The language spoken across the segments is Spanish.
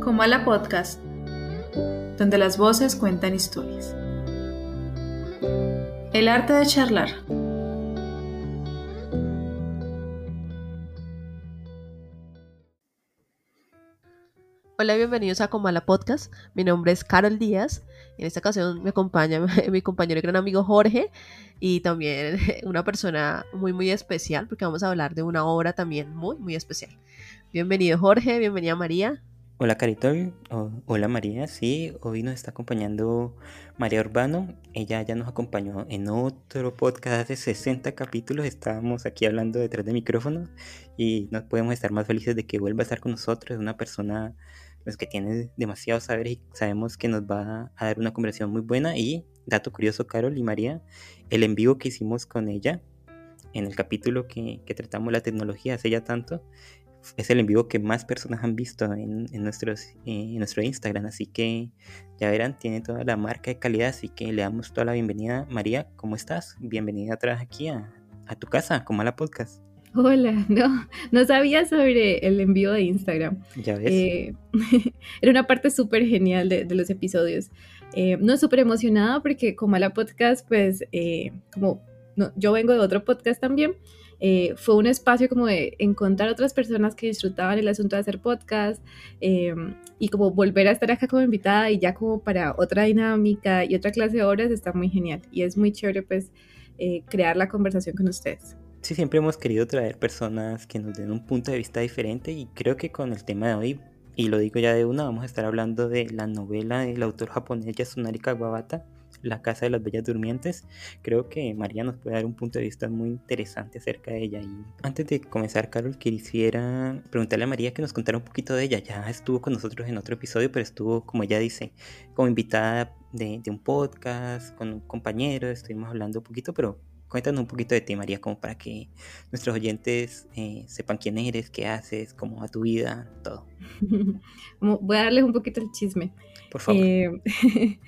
Comala Podcast, donde las voces cuentan historias. El arte de charlar. Hola, bienvenidos a Comala Podcast. Mi nombre es Carol Díaz. En esta ocasión me acompaña mi compañero y gran amigo Jorge y también una persona muy, muy especial porque vamos a hablar de una obra también muy, muy especial. Bienvenido Jorge, bienvenida María. Hola Carito, hola María, sí, hoy nos está acompañando María Urbano, ella ya nos acompañó en otro podcast de 60 capítulos, estábamos aquí hablando detrás de micrófonos y no podemos estar más felices de que vuelva a estar con nosotros, es una persona pues, que tiene demasiado saber y sabemos que nos va a dar una conversación muy buena y dato curioso Carol y María, el en vivo que hicimos con ella en el capítulo que, que tratamos la tecnología hace ya tanto, es el en vivo que más personas han visto en, nuestros, eh, en nuestro Instagram. Así que ya verán, tiene toda la marca de calidad. Así que le damos toda la bienvenida. María, ¿cómo estás? Bienvenida atrás aquí a, tu casa, como a la podcast. Hola, no, no sabía sobre el envío de Instagram. Ya ves. Eh, era una parte súper genial de, los episodios. Eh, no súper emocionada porque como a la podcast, pues como yo vengo de otro podcast también, eh, fue un espacio como de encontrar otras personas que disfrutaban el asunto de hacer podcast eh, y como volver a estar acá como invitada y ya como para otra dinámica y otra clase de obras está muy genial y es muy chévere pues eh, crear la conversación con ustedes. Sí, siempre hemos querido traer personas que nos den un punto de vista diferente y creo que con el tema de hoy, y lo digo ya de una, vamos a estar hablando de la novela del autor japonés Yasunari Kawabata, la Casa de las Bellas Durmientes. Creo que María nos puede dar un punto de vista muy interesante acerca de ella. Y antes de comenzar, Carol, quisiera preguntarle a María que nos contara un poquito de ella. Ya estuvo con nosotros en otro episodio, pero estuvo, como ella dice, como invitada de, un podcast, con un compañero, estuvimos hablando un poquito, pero cuéntanos un poquito de ti, María, como para que nuestros oyentes eh, sepan quién eres, qué haces, cómo va tu vida, todo. Voy a darles un poquito el chisme. Por favor. Eh,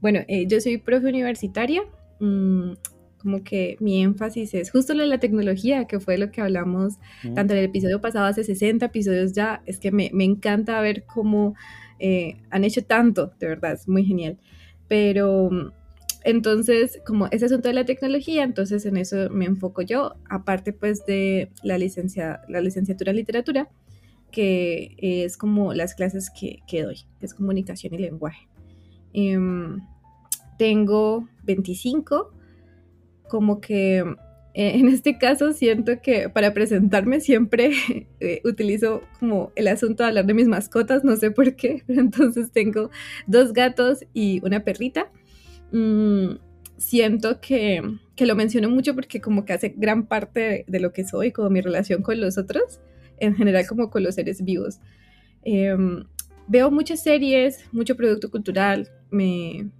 Bueno, eh, yo soy profe universitaria, mm, como que mi énfasis es justo lo de la tecnología, que fue lo que hablamos tanto en el episodio pasado, hace 60 episodios ya, es que me, encanta ver cómo eh, han hecho tanto, de verdad, es muy genial. Pero entonces, como ese asunto de la tecnología, entonces en eso me enfoco yo, aparte pues de la, licencia, la licenciatura en literatura, que es como las clases que, que doy, que es comunicación y lenguaje. Em, tengo 25, como que eh, en este caso siento que para presentarme siempre eh, utilizo como el asunto de hablar de mis mascotas, no sé por qué, pero entonces tengo dos gatos y una perrita. Mm, siento que, que, lo menciono mucho porque como que hace gran parte de, lo que soy, como mi relación con los otros, en general como con los seres vivos. Em, veo muchas series, mucho producto cultural, me,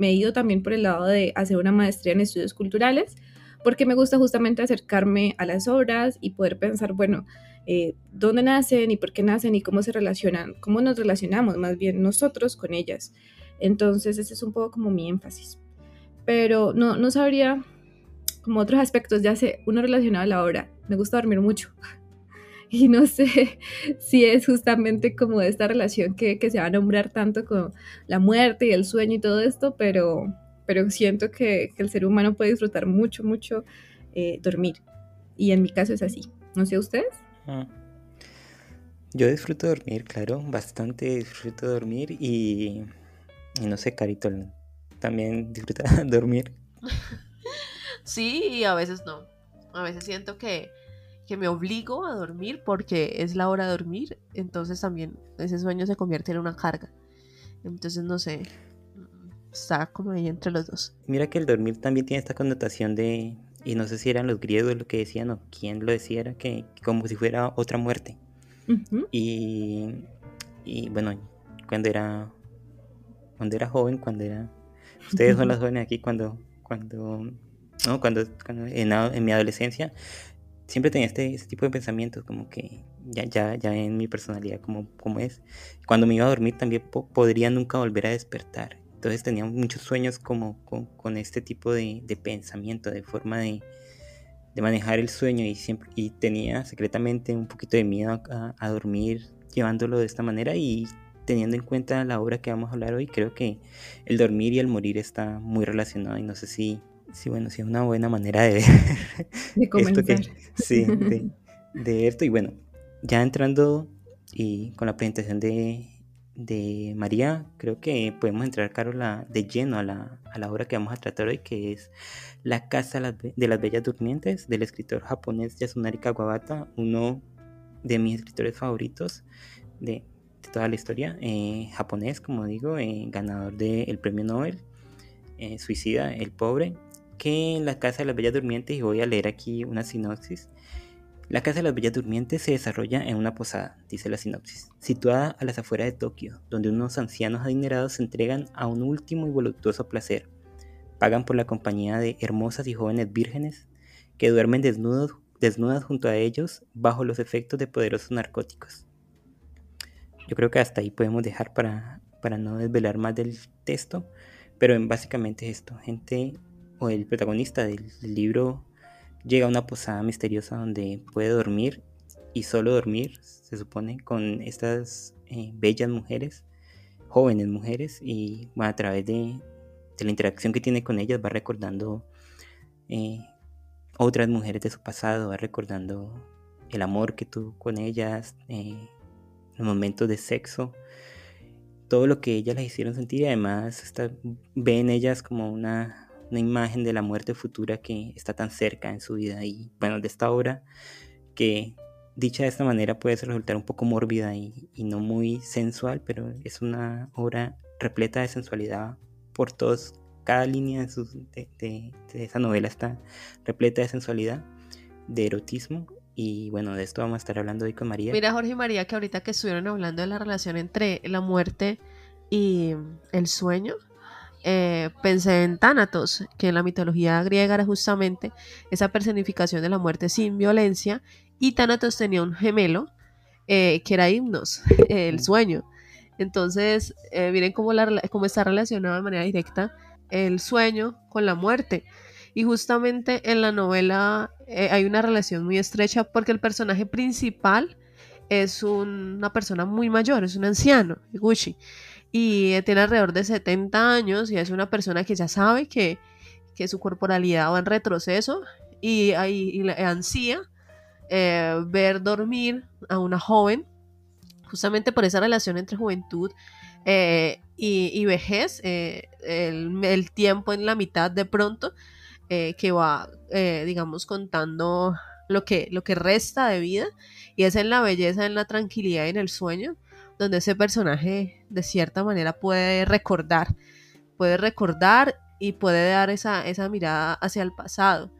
he ido también por el lado de hacer una maestría en estudios culturales, porque me gusta justamente acercarme a las obras y poder pensar, bueno, eh, dónde nacen y por qué nacen y cómo se relacionan, cómo nos relacionamos más bien nosotros con ellas. Entonces ese es un poco como mi énfasis. Pero no, no sabría como otros aspectos, ya sé, uno relacionado a la obra. Me gusta dormir mucho. y no sé si es justamente como esta relación que, se va a nombrar tanto con la muerte y el sueño y todo esto, pero, pero siento que, el ser humano puede disfrutar mucho, mucho eh, dormir. Y en mi caso es así. No sé ustedes. Ah. Yo disfruto dormir, claro, bastante disfruto dormir y, y no sé, Carito, también disfruta dormir. Sí, y a veces no. A veces siento que que me obligo a dormir porque es la hora de dormir, entonces también ese sueño se convierte en una carga. Entonces no sé, está como ahí entre los dos. Mira que el dormir también tiene esta connotación de, y no sé si eran los griegos lo que decían o quién lo decía, era que, como si fuera otra muerte. y, y bueno, cuando era, cuando era joven, cuando era, ustedes son las jóvenes aquí, cuando, cuando, no, cuando, en, en mi adolescencia, siempre tenía este, este, tipo de pensamientos, como que ya, ya, ya en mi personalidad como, como es. Cuando me iba a dormir también podría nunca volver a despertar. Entonces tenía muchos sueños como con, este tipo de, pensamiento, de forma de, manejar el sueño y siempre y tenía secretamente un poquito de miedo a, dormir llevándolo de esta manera y teniendo en cuenta la obra que vamos a hablar hoy, creo que el dormir y el morir está muy relacionado y no sé si, si bueno, si es una buena manera de ver de esto que, sí, de, de esto. Y bueno, ya entrando y con la presentación de, de María, creo que podemos entrar, Carola, de lleno a la, a la, obra que vamos a tratar hoy, que es La Casa de las Bellas Durmientes, del escritor japonés Yasunari Kawabata, uno de mis escritores favoritos de, toda la historia, eh, japonés, como digo, eh, ganador del premio Nobel, eh, Suicida, el pobre, que en La Casa de las Bellas Durmientes, y voy a leer aquí una sinopsis, la Casa de las Bellas Durmientes se desarrolla en una posada, dice la sinopsis, situada a las afueras de Tokio, donde unos ancianos adinerados se entregan a un último y voluptuoso placer. Pagan por la compañía de hermosas y jóvenes vírgenes que duermen desnudos, desnudas junto a ellos bajo los efectos de poderosos narcóticos. Yo creo que hasta ahí podemos dejar para, para no desvelar más del texto, pero básicamente esto, gente o el protagonista del, del libro llega a una posada misteriosa donde puede dormir y solo dormir, se supone, con estas eh, bellas mujeres, jóvenes mujeres, y a través de, la interacción que tiene con ellas va recordando eh, otras mujeres de su pasado, va recordando el amor que tuvo con ellas, eh, los momentos de sexo, todo lo que ellas las hicieron sentir y además está, ve en ellas como una una imagen de la muerte futura que está tan cerca en su vida. Y bueno, de esta obra que dicha de esta manera puede resultar un poco mórbida y, no muy sensual, pero es una obra repleta de sensualidad por todos, cada línea de, de, esa novela está repleta de sensualidad, de erotismo y bueno, de esto vamos a estar hablando hoy con María. Mira Jorge y María que ahorita que estuvieron hablando de la relación entre la muerte y el sueño, eh, pensé en Thanatos, que en la mitología griega era justamente esa personificación de la muerte sin violencia, y Thanatos tenía un gemelo eh, que era Himnos, el sueño. Entonces, eh, miren cómo, la, cómo está relacionado de manera directa el sueño con la muerte. Y justamente en la novela hay una relación muy estrecha porque el personaje principal es una persona muy mayor, es un anciano, Gucci. Y tiene alrededor de 70 años y es una persona que ya sabe que, su corporalidad va en retroceso y, y, ansía eh, ver dormir a una joven, justamente por esa relación entre juventud eh, y, vejez, eh, el, tiempo en la mitad de pronto, que va, digamos, contando lo que, lo que resta de vida, y es en la belleza, en la tranquilidad y en el sueño, donde ese personaje de cierta manera puede recordar, puede recordar y puede dar esa, esa mirada hacia el pasado,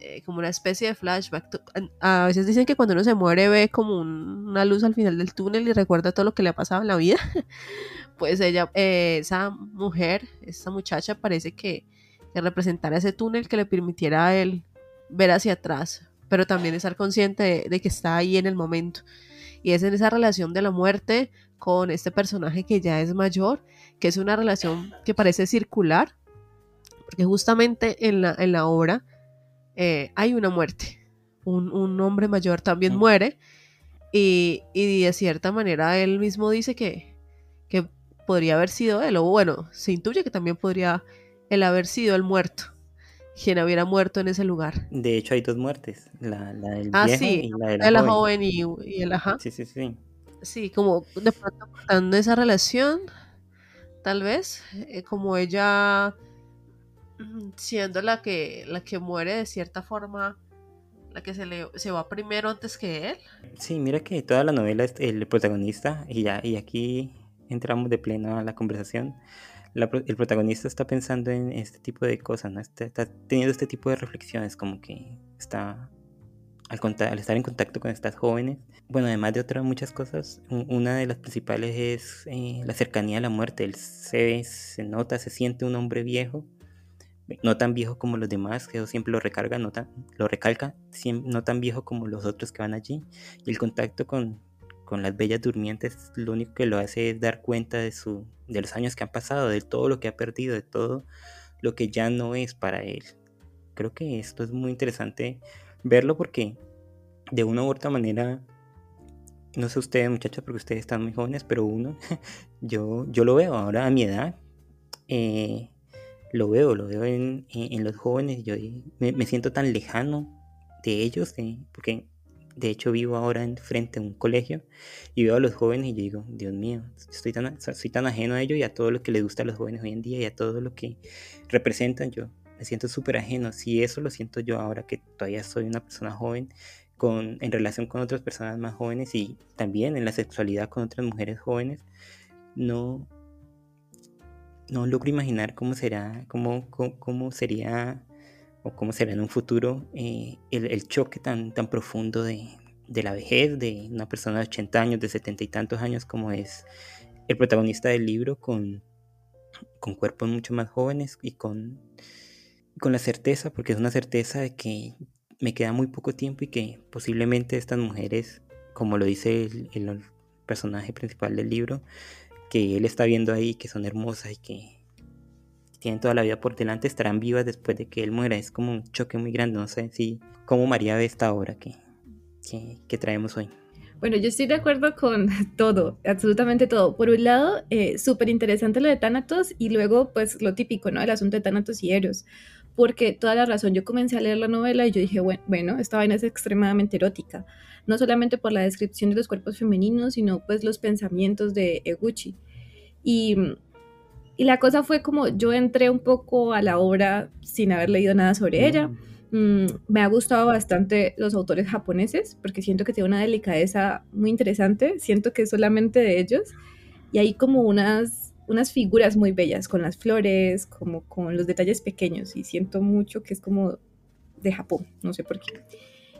eh, como una especie de flashback. A veces dicen que cuando uno se muere ve como una luz al final del túnel y recuerda todo lo que le ha pasado en la vida. pues ella, eh, esa mujer, esa muchacha parece que, que representara ese túnel que le permitiera a él ver hacia atrás, pero también estar consciente de que está ahí en el momento. Y es en esa relación de la muerte con este personaje que ya es mayor, que es una relación que parece circular, porque justamente en la, en la obra eh, hay una muerte. Un, hombre mayor también muere y, de cierta manera él mismo dice que, que podría haber sido él, o bueno, se intuye que también podría él haber sido el muerto quien hubiera muerto en ese lugar. De hecho, hay dos muertes, la, del ah, viejo y la de la, joven. y, el ajá. Sí, sí, sí. Sí, como de pronto contando esa relación, tal vez, eh, como ella siendo la que, la que muere de cierta forma, la que se, le, se va primero antes que él. Sí, mira que toda la novela es el protagonista, y ya, y aquí entramos de pleno a la conversación el protagonista está pensando en este tipo de cosas, ¿no? Está, teniendo este tipo de reflexiones, como que está al, estar en contacto con estas jóvenes. Bueno, además de otras muchas cosas, una de las principales es eh, la cercanía a la muerte. Él se, se nota, se siente un hombre viejo, no tan viejo como los demás, que eso siempre lo recarga, no tan, lo recalca, no tan viejo como los otros que van allí. Y el contacto con, con las bellas durmientes lo único que lo hace es dar cuenta de, su, de los años que han pasado, de todo lo que ha perdido, de todo lo que ya no es para él. Creo que esto es muy interesante verlo porque de una u otra manera no sé ustedes muchachos porque ustedes están muy jóvenes, pero uno, yo, yo lo veo ahora a mi edad, eh, lo veo, lo veo en, los jóvenes, yo me, siento tan lejano de ellos, porque de hecho vivo ahora enfrente de un colegio y veo a los jóvenes y digo, Dios mío, estoy tan, soy tan ajeno a ellos y a todo lo que les gusta a los jóvenes hoy en día y a todo lo que representan, yo me siento súper ajeno, si eso lo siento yo ahora que todavía soy una persona joven, con, en relación con otras personas más jóvenes y también en la sexualidad con otras mujeres jóvenes, no, no logro imaginar cómo será, cómo, cómo, sería o cómo será en un futuro eh, el, choque tan, tan profundo de, la vejez de una persona de 80 años, de 70 y tantos años como es el protagonista del libro con, con cuerpos mucho más jóvenes y con, con la certeza, porque es una certeza de que me queda muy poco tiempo y que posiblemente estas mujeres, como lo dice el personaje principal del libro, que él está viendo ahí, que son hermosas y que tienen toda la vida por delante, estarán vivas después de que él muera. Es como un choque muy grande. No sé si cómo María ve esta obra que, que, traemos hoy. Bueno, yo estoy de acuerdo con todo, absolutamente todo. Por un lado, eh, súper interesante lo de Thanatos y luego, pues, lo típico, ¿no? El asunto de Thanatos y Eros. Porque toda la razón, yo comencé a leer la novela y yo dije, bueno, bueno, esta vaina es extremadamente erótica no solamente por la descripción de los cuerpos femeninos, sino pues los pensamientos de Eguchi. Y, y la cosa fue como yo entré un poco a la obra sin haber leído nada sobre ella. Mm, me ha gustado bastante los autores japoneses porque siento que tiene una delicadeza muy interesante, siento que es solamente de ellos y hay como unas, unas figuras muy bellas con las flores, como con los detalles pequeños y siento mucho que es como de Japón, no sé por qué.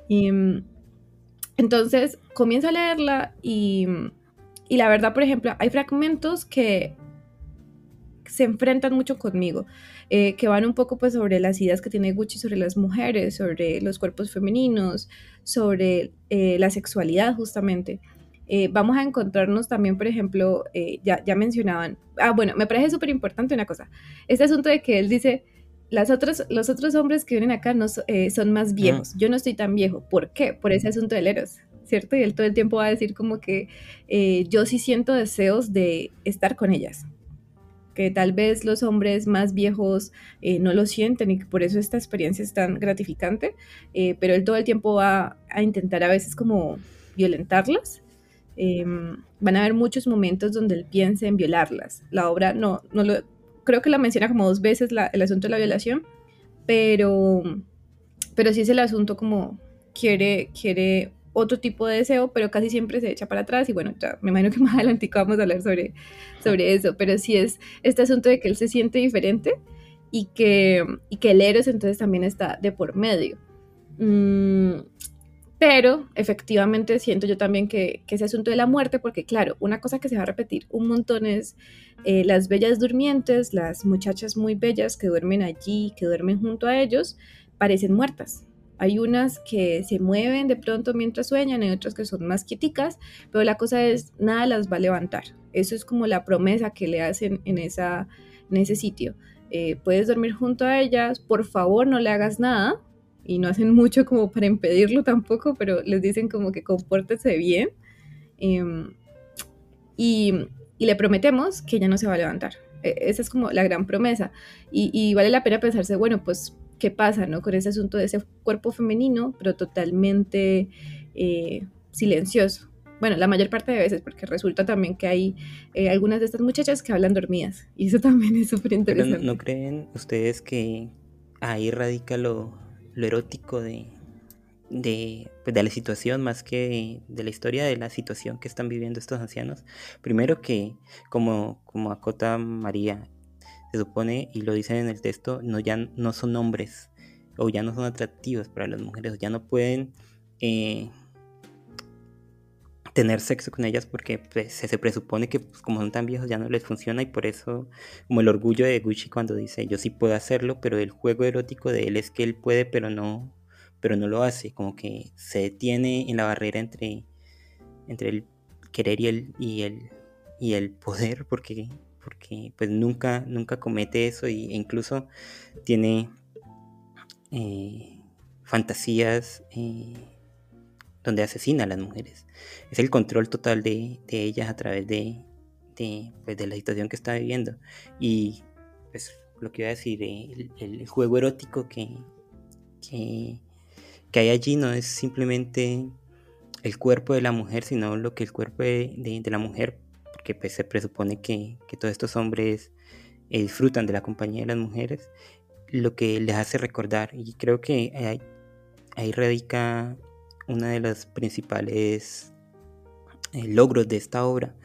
Y, mm, entonces comienzo a leerla y, la verdad, por ejemplo, hay fragmentos que se enfrentan mucho conmigo, eh, que van un poco pues sobre las ideas que tiene Gucci sobre las mujeres, sobre los cuerpos femeninos, sobre eh, la sexualidad justamente. Eh, vamos a encontrarnos también, por ejemplo, ya, ya mencionaban, ah, bueno, me parece súper importante una cosa, este asunto de que él dice, las otras, los otros hombres que vienen acá no, eh, son más viejos. Yo no estoy tan viejo. ¿Por qué? Por ese asunto del Eros, ¿cierto? Y él todo el tiempo va a decir como que eh, yo sí siento deseos de estar con ellas. Que tal vez los hombres más viejos eh, no lo sienten y que por eso esta experiencia es tan gratificante. pero él todo el tiempo va a intentar a veces como violentarlas. Em, van a haber muchos momentos donde él piensa en violarlas. La obra no, no lo creo que la menciona como dos veces el asunto de la violación, pero, pero sí es el asunto como quiere, quiere otro tipo de deseo, pero casi siempre se echa para atrás y bueno, ya me imagino que más adelante vamos a hablar sobre, sobre eso, pero sí es este asunto de que él se siente diferente y que, y que el Eros entonces también está de por medio. Mm, pero efectivamente siento yo también que, ese asunto de la muerte, porque claro, una cosa que se va a repetir un montón es eh, las bellas durmientes, las muchachas muy bellas que duermen allí, que duermen junto a ellos, parecen muertas. Hay unas que se mueven de pronto mientras sueñan, hay otras que son más quieticas, pero la cosa es, nada las va a levantar. Eso es como la promesa que le hacen en, esa, en ese sitio. Eh, puedes dormir junto a ellas, por favor no le hagas nada, y no hacen mucho como para impedirlo tampoco, pero les dicen como que compórtese bien. Em, y, le prometemos que ella no se va a levantar. E, esa es como la gran promesa. Y, vale la pena pensarse, bueno, pues, ¿qué pasa no? con ese asunto de ese cuerpo femenino, pero totalmente eh, silencioso? Bueno, la mayor parte de veces, porque resulta también que hay eh, algunas de estas muchachas que hablan dormidas. Y eso también es súper interesante. ¿No creen ustedes que ahí radica lo, lo erótico de, de, pues, de, la situación más que de, la historia de la situación que están viviendo estos ancianos. Primero que, como, como acota María, se supone, y lo dicen en el texto, no, ya no son hombres o ya no son atractivos para las mujeres, o ya no pueden eh, tener sexo con ellas porque pues, se, presupone que pues, como son tan viejos ya no les funciona y por eso como el orgullo de Gucci cuando dice yo sí puedo hacerlo pero el juego erótico de él es que él puede pero no pero no lo hace como que se detiene en la barrera entre entre el querer y el y el y el poder porque porque pues nunca nunca comete eso e incluso tiene eh, fantasías eh, donde asesina a las mujeres. Es el control total de, ellas a través de, pues, de, la situación que está viviendo. Y pues lo que iba a decir, el, juego erótico que, que, que, hay allí no es simplemente el cuerpo de la mujer, sino lo que el cuerpo de, la mujer, porque pues, se presupone que, todos estos hombres eh, disfrutan de la compañía de las mujeres, lo que les hace recordar. Y creo que ahí, radica una de las principales eh, logros de esta obra,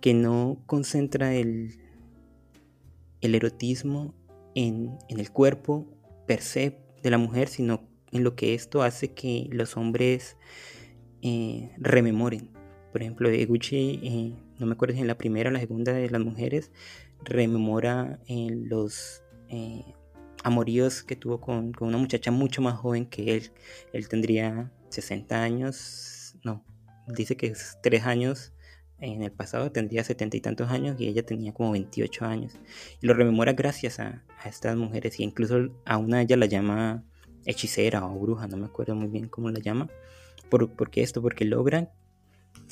que no concentra el, el erotismo en, el cuerpo per se de la mujer, sino en lo que esto hace que los hombres eh, rememoren. Por ejemplo, Eguchi, no me acuerdo si en la primera o la segunda de las mujeres, rememora los amoríos que tuvo con, una muchacha mucho más joven que él. Él tendría 60 años, no, dice que es 3 años en el pasado, tendría 70 y tantos años y ella tenía como 28 años. Y lo rememora gracias a, estas mujeres y incluso a una de ellas la llama hechicera o bruja, no me acuerdo muy bien cómo la llama. ¿Por, ¿Por esto? Porque logran,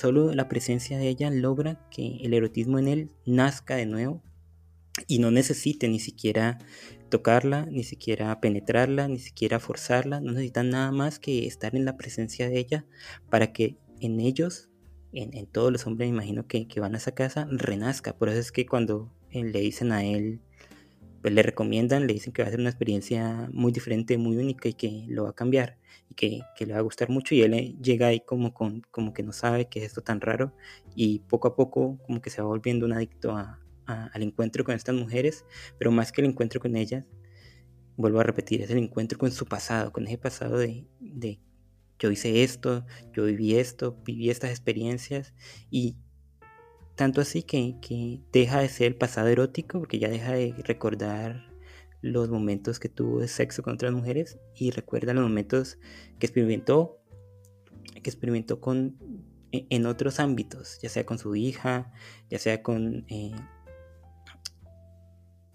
solo la presencia de ella logra que el erotismo en él nazca de nuevo y no necesite ni siquiera tocarla, ni siquiera penetrarla, ni siquiera forzarla, no necesitan nada más que estar en la presencia de ella para que en ellos, en, todos los hombres, me imagino que, van a esa casa, renazca. Por eso es que cuando eh, le dicen a él, pues le recomiendan, le dicen que va a ser una experiencia muy diferente, muy única y que lo va a cambiar y que, le va a gustar mucho. Y él eh, llega ahí como, con, como que no sabe qué es esto tan raro y poco a poco como que se va volviendo un adicto a, al encuentro con estas mujeres, pero más que el encuentro con ellas, vuelvo a repetir, es el encuentro con su pasado, con ese pasado de, de yo hice esto, yo viví esto, viví estas experiencias y tanto así que, que, deja de ser el pasado erótico porque ya deja de recordar los momentos que tuvo de sexo con otras mujeres y recuerda los momentos que experimentó que experimentó con e, en otros ámbitos ya sea con su hija ya sea con eh,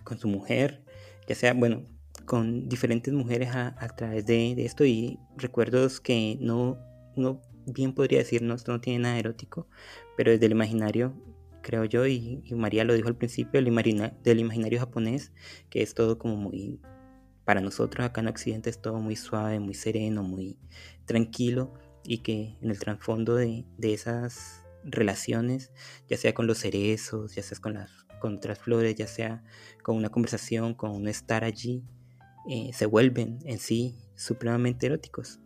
con su mujer, ya sea, bueno, con diferentes mujeres a, través de, esto y recuerdos que no, uno bien podría decir, no, esto no tiene nada erótico, pero desde el imaginario, creo yo, y, María lo dijo al principio, el del imaginario japonés, que es todo como muy, para nosotros acá en Occidente es todo muy suave, muy sereno, muy tranquilo, y que en el trasfondo de, de esas relaciones, ya sea con los cerezos, ya sea con las con otras flores, ya sea con una conversación, con un estar allí, eh, se vuelven en sí supremamente eróticos.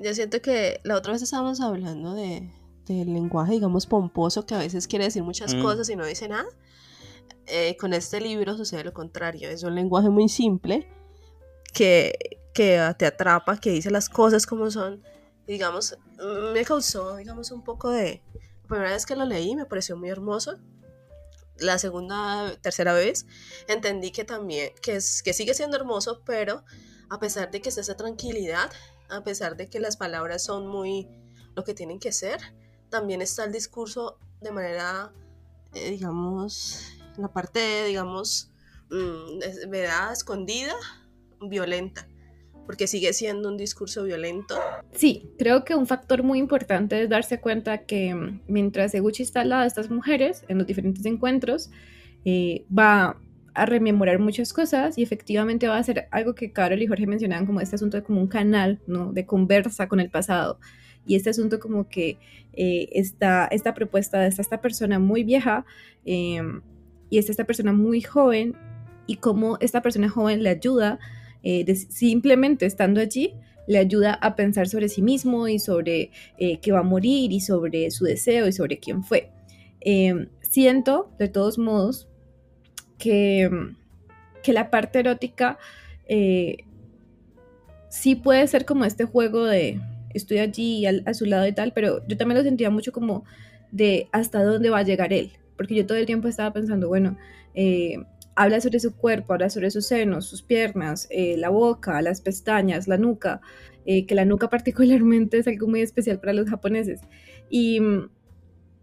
Yo siento que la otra vez estábamos hablando de, del lenguaje, digamos, pomposo, que a veces quiere decir muchas mm. cosas y no dice nada. Eh, con este libro sucede lo contrario, es un lenguaje muy simple que, que te atrapa, que dice las cosas como son. digamos, me causó, digamos, un poco de... La primera vez que lo leí me pareció muy hermoso la segunda, tercera vez, entendí que también, que, es, que sigue siendo hermoso, pero a pesar de que es esa tranquilidad, a pesar de que las palabras son muy lo que tienen que ser, también está el discurso de manera, eh, digamos, la parte, digamos, mm, ¿verdad? Escondida, violenta porque sigue siendo un discurso violento. Sí, creo que un factor muy importante es darse cuenta que mm, mientras Eguchi está al lado de estas mujeres en los diferentes encuentros, eh, va a rememorar muchas cosas y efectivamente va a ser algo que Carol y Jorge mencionaban como este asunto de como un canal ¿no? de conversa con el pasado y este asunto como que eh, esta, esta propuesta de esta, persona muy vieja em, y esta, esta persona muy joven y cómo esta persona joven le ayuda eh, simplemente estando allí, le ayuda a pensar sobre sí mismo y sobre eh, que va a morir y sobre su deseo y sobre quién fue. Em, siento, de todos modos, que, que la parte erótica sí puede ser como este juego de estoy allí a su lado y tal, pero yo también lo sentía mucho como de hasta dónde va a llegar él, porque yo todo el tiempo estaba pensando, bueno, habla sobre su cuerpo, habla sobre sus senos, sus piernas, eh, la boca, las pestañas, la nuca, eh, que la nuca particularmente es algo muy especial para los japoneses. Y mm,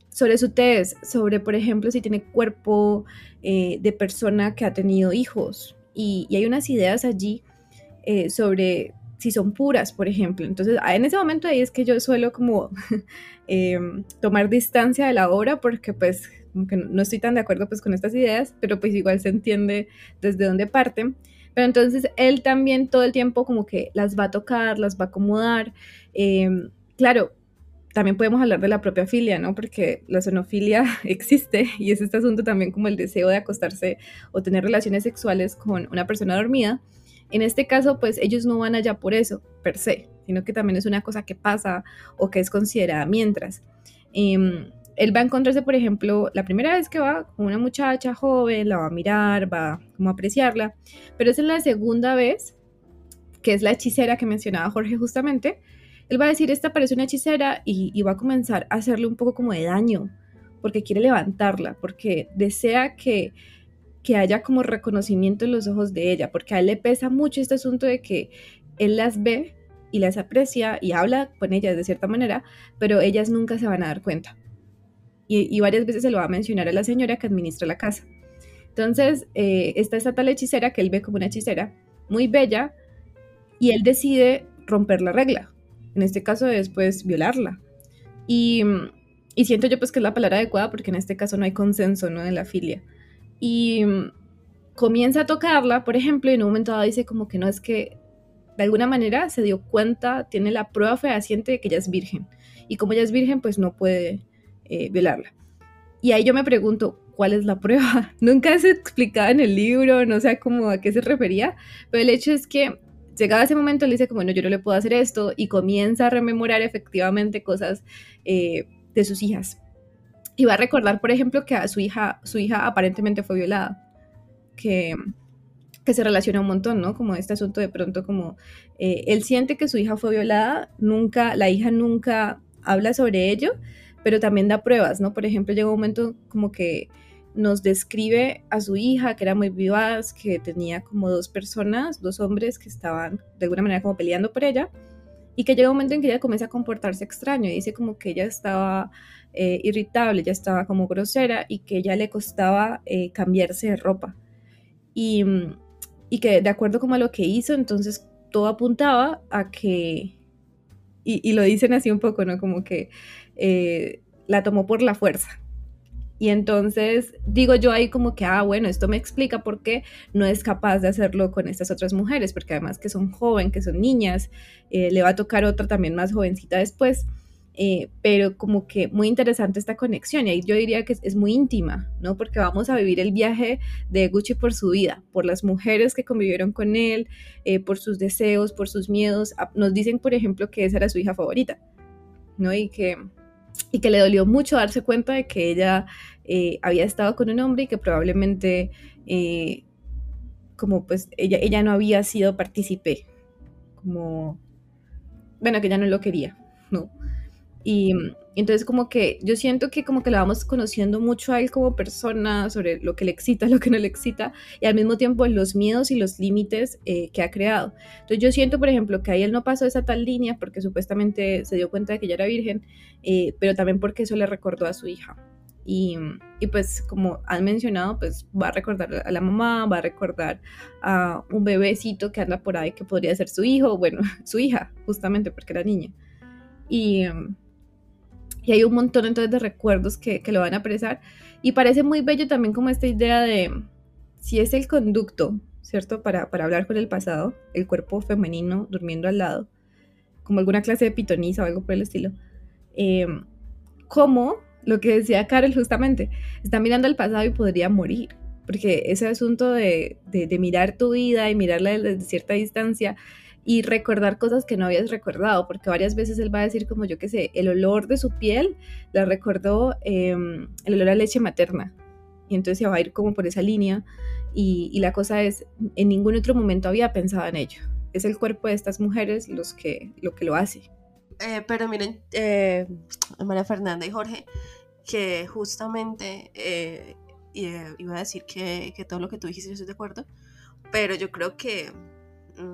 sobre su tez, sobre, por ejemplo, si tiene cuerpo eh, de persona que ha tenido hijos. Y, hay unas ideas allí sobre si son puras, por ejemplo. Entonces, en ese momento ahí es que yo suelo como em, tomar distancia de la obra porque pues como que no estoy tan de acuerdo pues con estas ideas, pero pues igual se entiende desde dónde parten. Pero entonces él también todo el tiempo como que las va a tocar, las va a acomodar. Em, claro, también podemos hablar de la propia filia, ¿no? Porque la sonofilia existe y es este asunto también como el deseo de acostarse o tener relaciones sexuales con una persona dormida. En este caso, pues ellos no van allá por eso, per se, sino que también es una cosa que pasa o que es considerada mientras. Em, él va a encontrarse, por ejemplo, la primera vez que va con una muchacha joven, la va a mirar, va como a apreciarla, pero es en la segunda vez, que es la hechicera que mencionaba Jorge justamente, él va a decir, esta parece una hechicera y, y va a comenzar a hacerle un poco como de daño, porque quiere levantarla, porque desea que que haya como reconocimiento en los ojos de ella, porque a él le pesa mucho este asunto de que él las ve y las aprecia y habla con ellas de cierta manera, pero ellas nunca se van a dar cuenta. Y, varias veces se lo va a mencionar a la señora que administra la casa. Entonces, eh, está esta tal hechicera que él ve como una hechicera muy bella y él decide romper la regla. En este caso, después violarla. Y, siento yo pues que es la palabra adecuada porque en este caso no hay consenso ¿no? de la filia y comienza a tocarla, por ejemplo, y en un momento dado dice como que no es que de alguna manera se dio cuenta, tiene la prueba fehaciente de que ella es virgen. Y como ella es virgen, pues no puede eh, violarla. Y ahí yo me pregunto, ¿cuál es la prueba? Nunca se explicaba en el libro, no sé cómo a qué se refería, pero el hecho es que llegaba ese momento, le dice como, no, yo no le puedo hacer esto, y comienza a rememorar efectivamente cosas eh, de sus hijas. Y va a recordar, por ejemplo, que a su hija, su hija aparentemente fue violada, que, que se relaciona un montón, ¿no? Como este asunto de pronto como eh, él siente que su hija fue violada, nunca, la hija nunca habla sobre ello, pero también da pruebas, ¿no? Por ejemplo, llega un momento como que nos describe a su hija, que era muy vivaz, que tenía como dos personas, dos hombres que estaban de alguna manera como peleando por ella, y que llega un momento en que ella comienza a comportarse extraño y dice como que ella estaba eh, irritable, ya estaba como grosera y que ya le costaba eh, cambiarse de ropa. Y, y, que de acuerdo como a lo que hizo, entonces todo apuntaba a que, y, y lo dicen así un poco, ¿no? Como que eh, la tomó por la fuerza. Y entonces digo yo ahí como que, ah, bueno, esto me explica por qué no es capaz de hacerlo con estas otras mujeres, porque además que son jóvenes, que son niñas, le va a tocar otra también más jovencita después. Eh, pero como que muy interesante esta conexión y ahí yo diría que es, muy íntima, ¿no? Porque vamos a vivir el viaje de Gucci por su vida, por las mujeres que convivieron con él, eh, por sus deseos, por sus miedos. Ah, nos dicen, por ejemplo, que esa era su hija favorita, ¿no? Y que, y que le dolió mucho darse cuenta de que ella eh, había estado con un hombre y que probablemente, como pues ella, ella no había sido partícipe, como, bueno, que ella no lo quería, ¿no? Y, entonces como que yo siento que como que la vamos conociendo mucho a él como persona, sobre lo que le excita, lo que no le excita, y al mismo tiempo los miedos y los límites eh, que ha creado. Entonces yo siento, por ejemplo, que ahí él no pasó esa tal línea porque supuestamente se dio cuenta de que ella era virgen, eh, pero también porque eso le recordó a su hija. Y, y, pues como han mencionado, pues va a recordar a la mamá, va a recordar a un bebecito que anda por ahí que podría ser su hijo, bueno, su hija, justamente porque era niña. Y, y hay un montón entonces de recuerdos que, lo van a apresar. Y parece muy bello también como esta idea de si es el conducto, ¿cierto? Para, para hablar con el pasado, el cuerpo femenino durmiendo al lado, como alguna clase de pitoniza o algo por el estilo. Eh, como lo que decía Carol justamente, está mirando al pasado y podría morir. Porque ese asunto de, de, de mirar tu vida y mirarla desde cierta distancia y recordar cosas que no habías recordado, porque varias veces él va a decir como yo que sé, el olor de su piel la recordó em, el olor a leche materna. Y entonces se va a ir como por esa línea y, la cosa es, en ningún otro momento había pensado en ello. Es el cuerpo de estas mujeres los que, lo que lo hace. Eh, pero miren, eh, María Fernanda y Jorge, que justamente eh, iba a decir que, que todo lo que tú dijiste yo estoy de acuerdo, pero yo creo que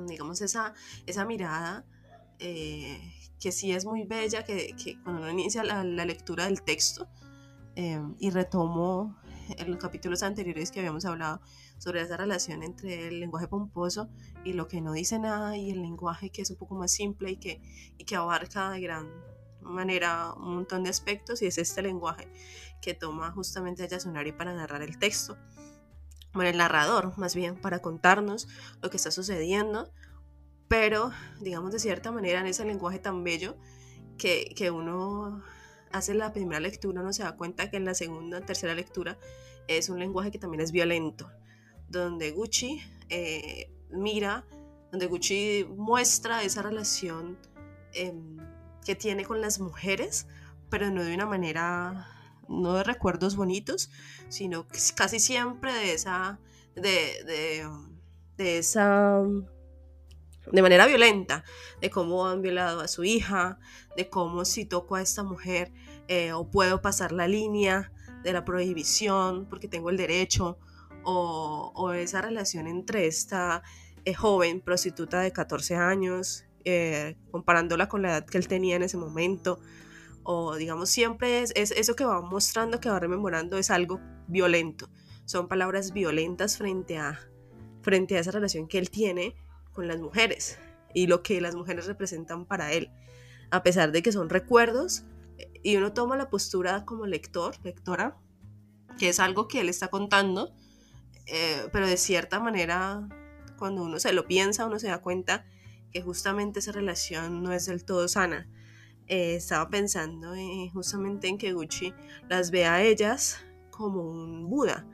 digamos, esa, esa mirada eh, que sí es muy bella, que, que cuando uno inicia la, lectura del texto eh, y retomo en los capítulos anteriores que habíamos hablado sobre esa relación entre el lenguaje pomposo y lo que no dice nada y el lenguaje que es un poco más simple y que, y que abarca de gran manera un montón de aspectos y es este lenguaje que toma justamente a Yasunari para narrar el texto. Bueno, el narrador más bien para contarnos lo que está sucediendo, pero digamos de cierta manera en ese lenguaje tan bello que, que uno hace la primera lectura, uno se da cuenta que en la segunda, tercera lectura es un lenguaje que también es violento, donde Gucci eh, mira, donde Gucci muestra esa relación em, que tiene con las mujeres, pero no de una manera, no de recuerdos bonitos, sino casi siempre de esa, de, de, de esa de manera violenta, de cómo han violado a su hija, de cómo si toco a esta mujer eh, o puedo pasar la línea de la prohibición porque tengo el derecho, o, esa relación entre esta eh, joven prostituta de 14 años, eh, comparándola con la edad que él tenía en ese momento, o digamos siempre es, es eso que va mostrando, que va rememorando, es algo violento, son palabras violentas frente a, frente a esa relación que él tiene con las mujeres y lo que las mujeres representan para él, a pesar de que son recuerdos y uno toma la postura como lector, lectora, que es algo que él está contando, eh, pero de cierta manera, cuando uno se lo piensa, uno se da cuenta que justamente esa relación no es del todo sana. Eh, estaba pensando justamente en que Gucci las ve a ellas como un Buda,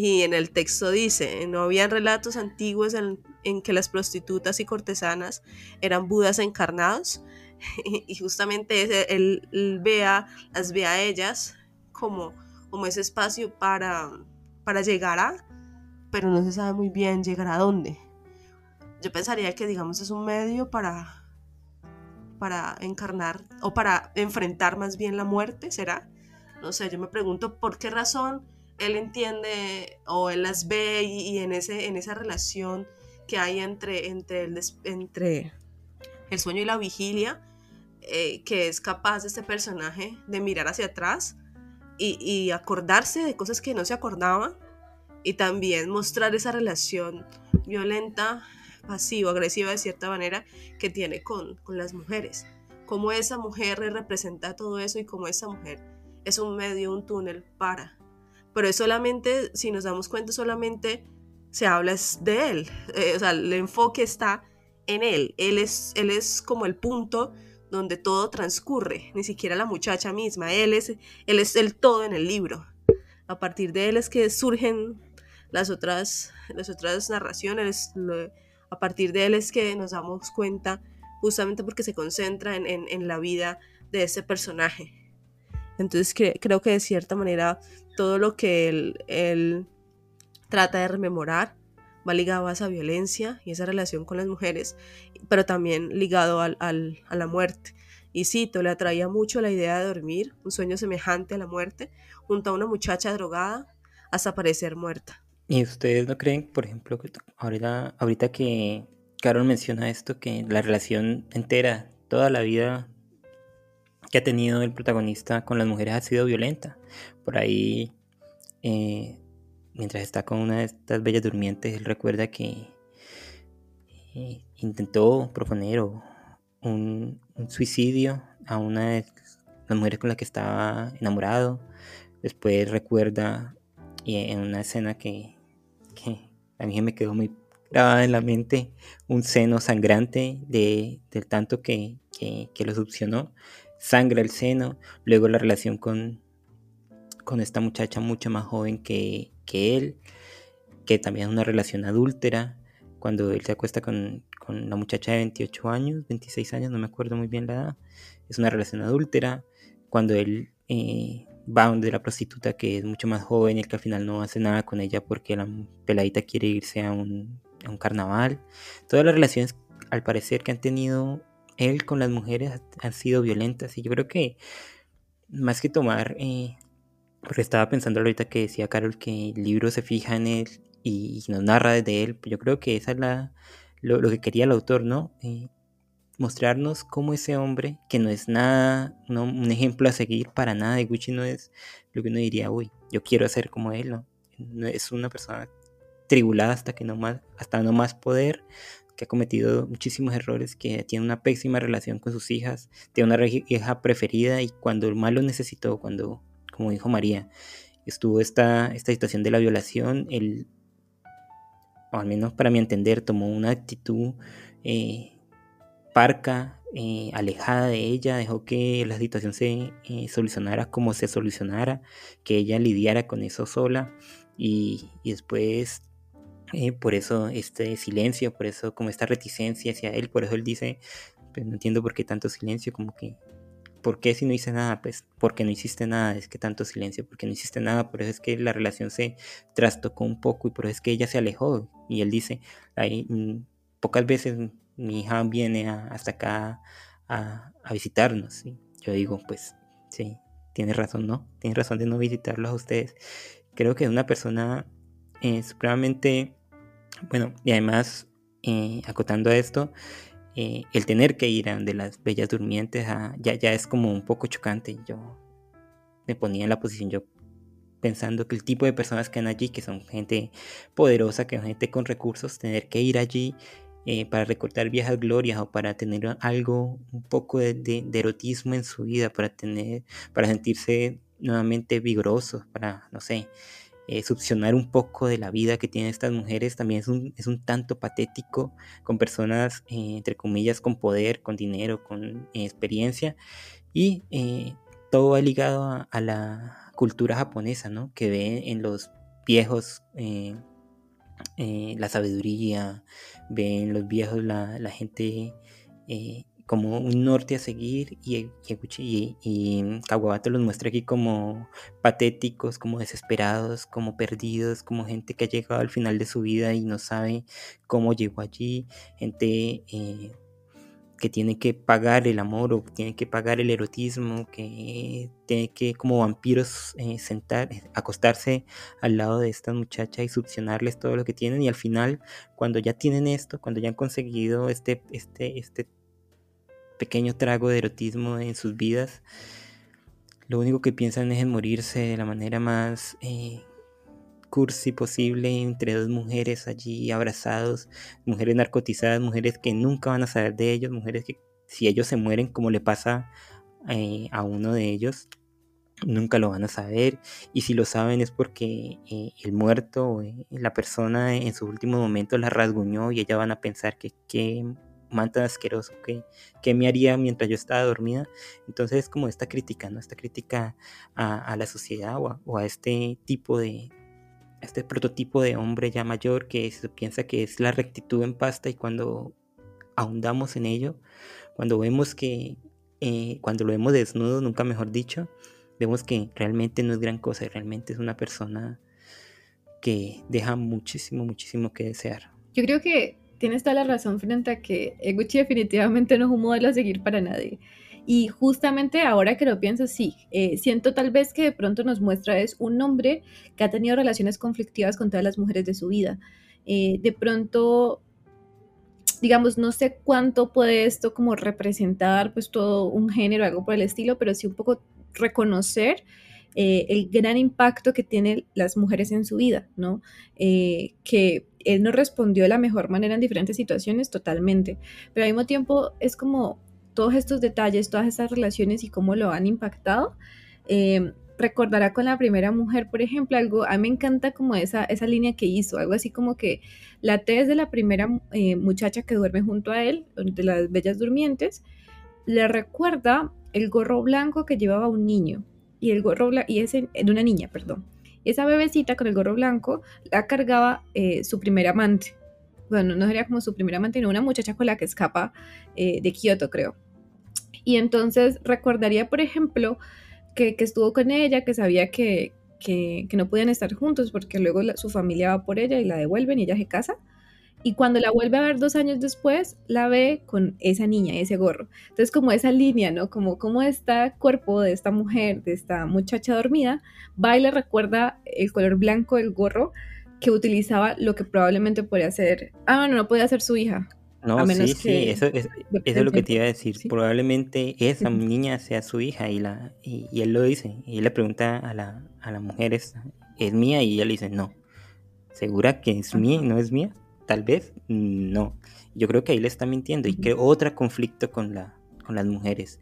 y en el texto dice, no habían relatos antiguos en, que las prostitutas y cortesanas eran budas encarnados. Y justamente él, vea, las ve a ellas como, como ese espacio para, para llegar a, pero no se sabe muy bien llegar a dónde. Yo pensaría que, digamos, es un medio para, para encarnar o para enfrentar más bien la muerte, ¿será? No sé, yo me pregunto por qué razón él entiende o él las ve y, en, ese, en esa relación que hay entre, entre, el, entre el sueño y la vigilia, eh, que es capaz este personaje de mirar hacia atrás y, acordarse de cosas que no se acordaban y también mostrar esa relación violenta, pasivo, agresiva de cierta manera que tiene con, con las mujeres. Cómo esa mujer representa todo eso y cómo esa mujer es un medio, un túnel para pero es solamente, si nos damos cuenta, solamente se habla de él, eh, o sea, el enfoque está en él, él es, él es como el punto donde todo transcurre, ni siquiera la muchacha misma, él es, él es el todo en el libro. A partir de él es que surgen las otras, las otras narraciones, a partir de él es que nos damos cuenta, justamente porque se concentra en, en, la vida de ese personaje. Entonces creo que de cierta manera todo lo que él, trata de rememorar va ligado a esa violencia y esa relación con las mujeres, pero también ligado al, a la muerte. Y cito, le atraía mucho la idea de dormir, un sueño semejante a la muerte, junto a una muchacha drogada hasta parecer muerta. ¿Y ustedes no creen, por ejemplo, que ahorita, ahorita que Carol menciona esto, que la relación entera, toda la vida que ha tenido el protagonista con las mujeres ha sido violenta. Por ahí, eh, mientras está con una de estas bellas durmientes, él recuerda que eh, intentó proponer un, un, a una de las mujeres con las que estaba enamorado. Después recuerda y en una escena que, a mí me quedó muy grabada en la mente un seno sangrante de, del tanto que, que, que lo succionó. Sangra el seno, luego la relación con, con esta muchacha mucho más joven que, él, que también es una relación adúltera, cuando él se acuesta con, con, la muchacha de 28 años, 26 años, no me acuerdo muy bien la edad, es una relación adúltera, cuando él eh, va donde la prostituta que es mucho más joven y que al final no hace nada con ella porque la peladita quiere irse a un, a un carnaval, todas las relaciones al parecer que han tenido él con las mujeres han sido violentas y yo creo que más que tomar, eh, porque estaba pensando ahorita que decía Carol que el libro se fija en él y, nos narra desde él, pues yo creo que esa es la, lo, que quería el autor, ¿no? Eh, mostrarnos cómo ese hombre, que no es nada, no, un ejemplo a seguir para nada de Gucci, no es lo que uno diría, uy, yo quiero ser como él, ¿no? no es una persona tribulada hasta que no más, hasta no más poder, que ha cometido muchísimos errores, que tiene una pésima relación con sus hijas, tiene una hija preferida y cuando el mal lo necesitó, cuando, como dijo María, estuvo esta, esta situación de la violación, él, o al menos para mi entender, tomó una actitud eh, parca, eh, alejada de ella, dejó que la situación se eh, solucionara como se solucionara, que ella lidiara con eso sola y, después eh, por eso este silencio, por eso como esta reticencia hacia él, por eso él dice, pues no entiendo por qué tanto silencio, como que, ¿por qué si no hice nada? Pues porque no hiciste nada, es que tanto silencio, porque no hiciste nada, por eso es que la relación se trastocó un poco y por eso es que ella se alejó. Y él dice, Ay, mm, pocas veces mi hija viene hasta acá a, visitarnos. Yo digo, pues sí, tiene razón, ¿no? Tiene razón de no visitarlos a ustedes. Creo que una persona eh, supremamente bueno, y además, eh, acotando a esto, eh, el tener que ir a las bellas durmientes ah, ya, ya es como un poco chocante. Yo me ponía en la posición, yo pensando que el tipo de personas que van allí, que son gente poderosa, que son gente con recursos, tener que ir allí eh, para recordar viejas glorias o para tener algo, un poco de, erotismo en su vida, para tener, para sentirse nuevamente vigorosos, para, no sé, eh, succionar un poco de la vida que tienen estas mujeres también es un, es un tanto patético con personas, eh, entre comillas, con poder, con dinero, con experiencia y todo va ligado a, la cultura japonesa, ¿no? Que ve en los viejos la sabiduría, ve en los viejos la, la gente como un norte a seguir y, y, y, Kawabato los muestra aquí como patéticos, como desesperados, como perdidos, como gente que ha llegado al final de su vida y no sabe cómo llegó allí, gente eh, que tiene que pagar el amor o tiene que pagar el erotismo, que tiene que como vampiros eh, sentar, acostarse al lado de esta muchacha y succionarles todo lo que tienen y al final cuando ya tienen esto, cuando ya han conseguido este, este, este pequeño trago de erotismo en sus vidas, lo único que piensan es en morirse de la manera más eh, cursi posible entre dos mujeres allí abrazados, mujeres narcotizadas, mujeres que nunca van a saber de ellos, mujeres que si ellos se mueren como le pasa eh, a uno de ellos, nunca lo van a saber y si lo saben es porque eh, el muerto, la persona en su último momento la rasguñó y ellas van a pensar que qué man tan asqueroso que, que, me haría mientras yo estaba dormida. Entonces es como esta crítica, ¿no? Esta crítica a, la sociedad o a, este tipo de, este prototipo de hombre ya mayor que se piensa que es la rectitud en pasta y cuando ahondamos en ello, cuando vemos que, eh, cuando lo vemos desnudo, nunca mejor dicho, vemos que realmente no es gran cosa realmente es una persona que deja muchísimo, muchísimo que desear. Yo creo que tienes toda la razón frente a que Eguchi definitivamente no es un modelo a seguir para nadie. Y justamente ahora que lo pienso, sí, eh, siento tal vez que de pronto nos muestra es un hombre que ha tenido relaciones conflictivas con todas las mujeres de su vida. Eh, de pronto, digamos, no sé cuánto puede esto como representar pues todo un género, algo por el estilo, pero sí un poco reconocer eh, el gran impacto que tienen las mujeres en su vida, ¿no? que él no respondió de la mejor manera en diferentes situaciones, totalmente, pero al mismo tiempo es como todos estos detalles, todas estas relaciones y cómo lo han impactado. Em, recordará con la primera mujer, por ejemplo, algo, a mí me encanta como esa, esa línea que hizo, algo así como que la tez de la primera eh, muchacha que duerme junto a él, de las bellas durmientes, le recuerda el gorro blanco que llevaba un niño, y el gorro y ese, de una niña, perdón, esa bebecita con el gorro blanco la cargaba eh, su primer amante. Bueno, no sería como su primer amante, sino una muchacha con la que escapa eh, de Kioto, creo. Y entonces recordaría, por ejemplo, que, estuvo con ella, que sabía que, que, no podían estar juntos porque luego su familia va por ella y la devuelven y ella se casa. Y cuando la vuelve a ver dos años después, la ve con esa niña, ese gorro. Entonces, como esa línea, ¿no? Como, como este cuerpo de esta mujer, de esta muchacha dormida, va y le recuerda el color blanco del gorro que utilizaba lo que probablemente podría ser, ah, bueno, no podía ser su hija, No, sí, sí, eso es, eso es lo que te iba a decir. Probablemente esa niña sea su hija y, la, y, él lo dice. Y él le pregunta a la, a la mujer, ¿es, ¿es mía? Y ella le dice, no. ¿Segura que es mía y no es mía? Tal vez, no. Yo creo que ahí le está mintiendo. Y que otro conflicto con, la, con las mujeres.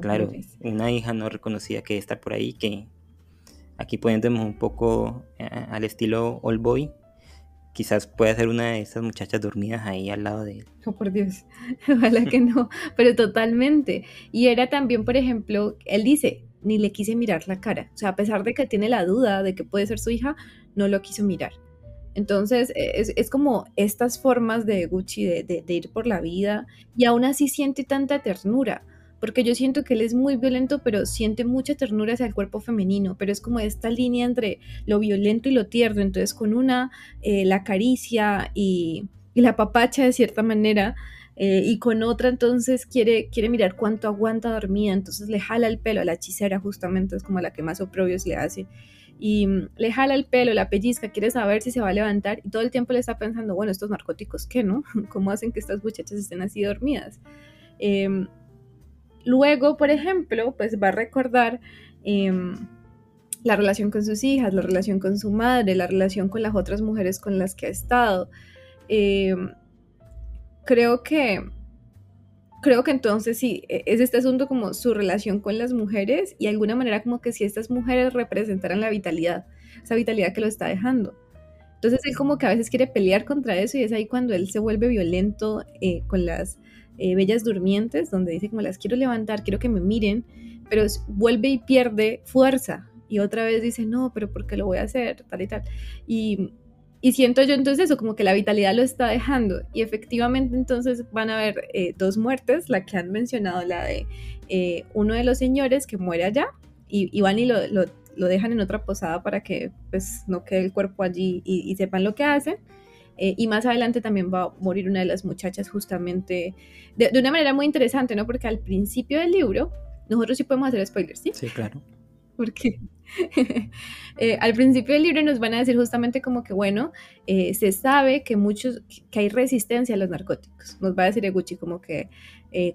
claro, una hija no reconocida que está por ahí, que aquí poniéndonos un poco eh, al estilo All Boy, quizás pueda ser una de esas muchachas dormidas ahí al lado de él. Oh, por Dios, ojalá que no, pero totalmente. Y era también, por ejemplo, él dice, ni le quise mirar la cara. O sea, a pesar de que tiene la duda de que puede ser su hija, no lo quiso mirar. Entonces, e, es, como estas formas de Gucci de, de ir por la vida y aún así siente tanta ternura porque yo siento que él es muy violento, pero siente mucha ternura hacia el cuerpo femenino, pero es como esta línea entre lo violento y lo tierno, entonces con una eh, la caricia y, la papacha de cierta manera, eh, y con otra entonces quiere, quiere mirar cuánto aguanta dormida, entonces le jala el pelo a la hechicera justamente, es como la que más oprobios le hace, y mm, le jala el pelo, la pellizca, quiere saber si se va a levantar, y todo el tiempo le está pensando, bueno, estos narcóticos, ¿qué no? ¿Cómo hacen que estas muchachas estén así dormidas? Eh, Luego, por ejemplo, pues va a recordar em, la relación con sus hijas, la relación con su madre, la relación con las otras mujeres con las que ha estado. Em, creo que creo que entonces sí, e, es este asunto como su relación con las mujeres y de alguna manera como que si estas mujeres representaran la vitalidad, esa vitalidad que lo está dejando. Entonces él como que a veces quiere pelear contra eso y es ahí cuando él se vuelve violento eh, con las eh, Bellas Durmientes, donde dice como las quiero levantar, quiero que me miren, pero vuelve y pierde fuerza. Y otra vez dice, no, pero ¿por qué lo voy a hacer? Tal y tal. Y, siento yo entonces eso, como que la vitalidad lo está dejando. Y efectivamente entonces van a haber eh, dos muertes, la que han mencionado, la de eh, uno de los señores que muere allá, y, van y lo, lo, dejan en otra posada para que pues no quede el cuerpo allí y, y sepan lo que hacen. Eh, y más adelante también va a morir una de las muchachas justamente de, una manera muy interesante, ¿no? Porque al principio del libro, nosotros sí podemos hacer spoilers, ¿sí? Sí, claro. Porque eh, al principio del libro nos van a decir justamente como que, bueno, eh, se sabe que muchos, que hay resistencia a los narcóticos. Nos va a decir Eguchi como que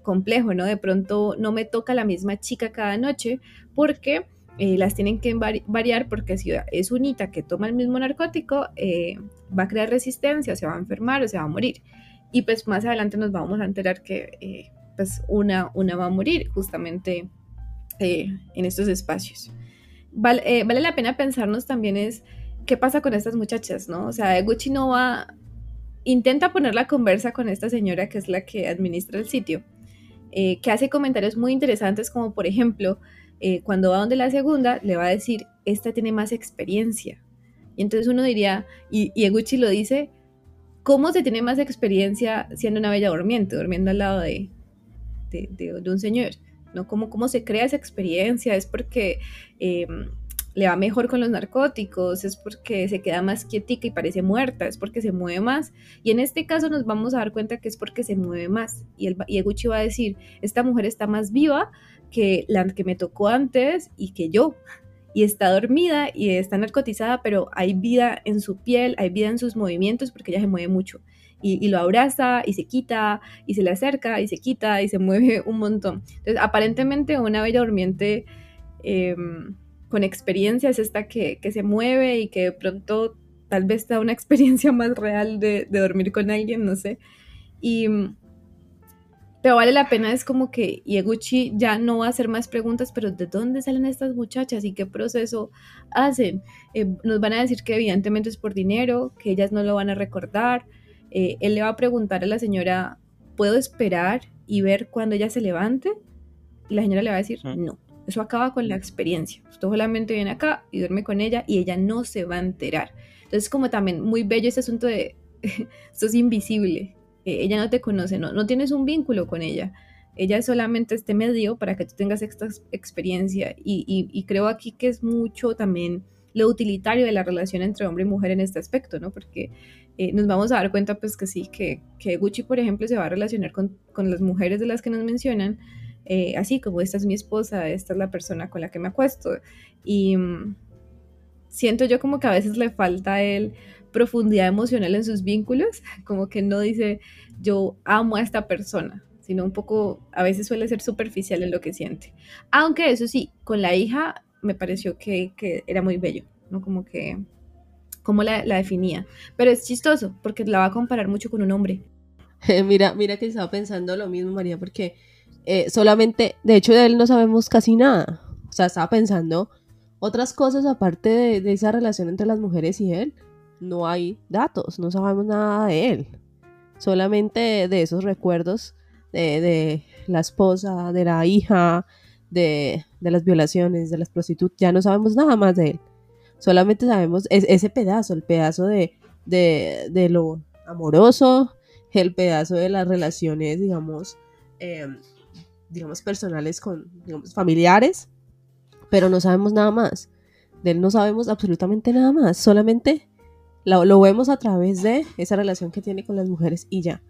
complejo, ¿no? De pronto no me toca la misma chica cada noche porque eh, las tienen que variar porque si es unita que toma el mismo narcótico, eh, va a crear resistencia, se va a enfermar o se va a morir. Y pues más adelante nos vamos a enterar que eh, pues una, una va a morir justamente en estos espacios. Vale, vale la pena pensarnos también es qué pasa con estas muchachas, ¿no? O sea, Gucci no va, intenta poner la conversa con esta señora que es la que administra el sitio, que hace comentarios muy interesantes como por ejemplo, eh, cuando va donde la segunda, le va a decir, esta tiene más experiencia. Y entonces uno diría, y, y Eguchi lo dice, ¿cómo se tiene más experiencia siendo una bella durmiente, durmiendo al lado de, de, un señor? ¿no? ¿Cómo, ¿Cómo se crea esa experiencia? ¿Es porque em, le va mejor con los narcóticos? ¿Es porque se queda más quietica y parece muerta? ¿Es porque se mueve más? Y en este caso nos vamos a dar cuenta que es porque se mueve más. Y, el, y Eguchi va a decir, esta mujer está más viva que la que me tocó antes y que yo. Y está dormida y está narcotizada, pero hay vida en su piel, hay vida en sus movimientos porque ella se mueve mucho. Y, lo abraza y se quita y se le acerca y se quita y se mueve un montón. Entonces, aparentemente una bella durmiente em, con experiencia es esta que, que, se mueve y que de pronto tal vez da una experiencia más real de, de dormir con alguien, no sé. Y pero vale la pena, es como que Ieguchi ya no va a hacer más preguntas, pero ¿de dónde salen estas muchachas y qué proceso hacen? Eh, nos van a decir que evidentemente es por dinero, que ellas no lo van a recordar. Eh, él le va a preguntar a la señora, ¿puedo esperar y ver cuando ella se levante? Y la señora le va a decir, no, eso acaba con la experiencia. Usted solamente viene acá y duerme con ella y ella no se va a enterar. Entonces como también muy bello ese asunto de, esto es invisible, eh, ella no te conoce, no, no tienes un vínculo con ella. Ella es solamente este medio para que tú tengas esta experiencia y, creo aquí que es mucho también lo utilitario de la relación entre hombre y mujer en este aspecto, ¿no? Porque eh, nos vamos a dar cuenta pues que sí, que, que, Gucci, por ejemplo, se va a relacionar con, con las mujeres de las que nos mencionan, eh, así como esta es mi esposa, esta es la persona con la que me acuesto. Y mm, siento yo como que a veces le falta a él profundidad emocional en sus vínculos, como que no dice yo amo a esta persona, sino un poco, a veces suele ser superficial en lo que siente. Aunque eso sí, con la hija me pareció que, que era muy bello, ¿no? Como que, cómo la, la, definía. Pero es chistoso, porque la va a comparar mucho con un hombre. mira, mira que estaba pensando lo mismo, María, porque eh, solamente, de hecho, de él no sabemos casi nada. O sea, estaba pensando otras cosas aparte de, esa relación entre las mujeres y él. No hay datos, no sabemos nada de él. Solamente de esos recuerdos de, la esposa, de la hija, de, las violaciones, de las prostitutas, ya no sabemos nada más de él. Solamente sabemos ese pedazo, el pedazo de, de, lo amoroso, el pedazo de las relaciones, digamos, eh, digamos, personales con, digamos, familiares, pero no sabemos nada más. De él no sabemos absolutamente nada más, solamente lo, vemos a través de esa relación que tiene con las mujeres y ya.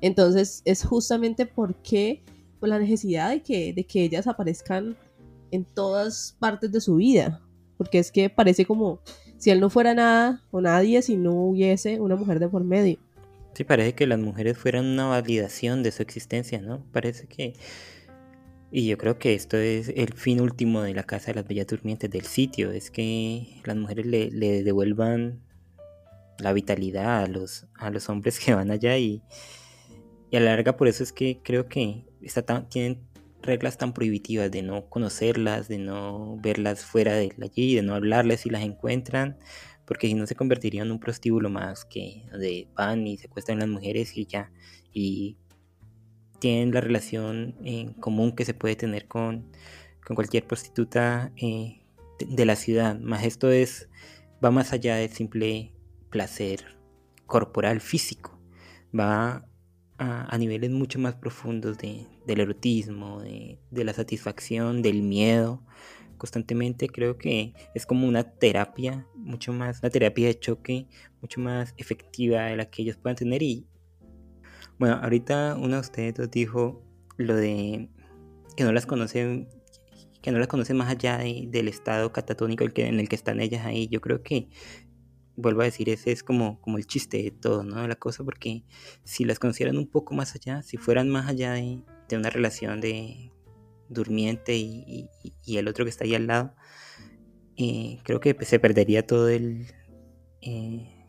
Entonces es justamente porque por la necesidad de que, de que ellas aparezcan en todas partes de su vida, porque es que parece como si él no fuera nada o nadie si no hubiese una mujer de por medio. Sí, parece que las mujeres fueran una validación de su existencia, ¿no? Parece que... Y yo creo que esto es el fin último de la Casa de las Bellas Durmientes, del sitio, es que las mujeres le, devuelvan la vitalidad a los, a los hombres que van allá y, y a la larga por eso es que creo que está tan, tienen reglas tan prohibitivas de no conocerlas, de no verlas fuera de allí, de no hablarles si las encuentran, porque si no se convertiría en un prostíbulo más que de van y secuestran las mujeres y ya, y tienen la relación en común que se puede tener con, con cualquier prostituta eh, de, la ciudad, más esto es, va más allá del simple placer corporal físico, va a, a niveles mucho más profundos de, del erotismo, de, de la satisfacción, del miedo, constantemente, creo que es como una terapia, mucho más, una terapia de choque, mucho más efectiva de la que ellos puedan tener. Y bueno, ahorita uno de ustedes dos dijo lo de que no las conocen, que no las conocen más allá de, del estado catatónico en, el que están ellas ahí. Yo creo que vuelvo a decir, ese es como, como el chiste de todo, ¿no? La cosa, porque si las conocieran un poco más allá, si fueran más allá de, de una relación de durmiente y, y, el otro que está ahí al lado, eh, creo que se perdería todo el, eh,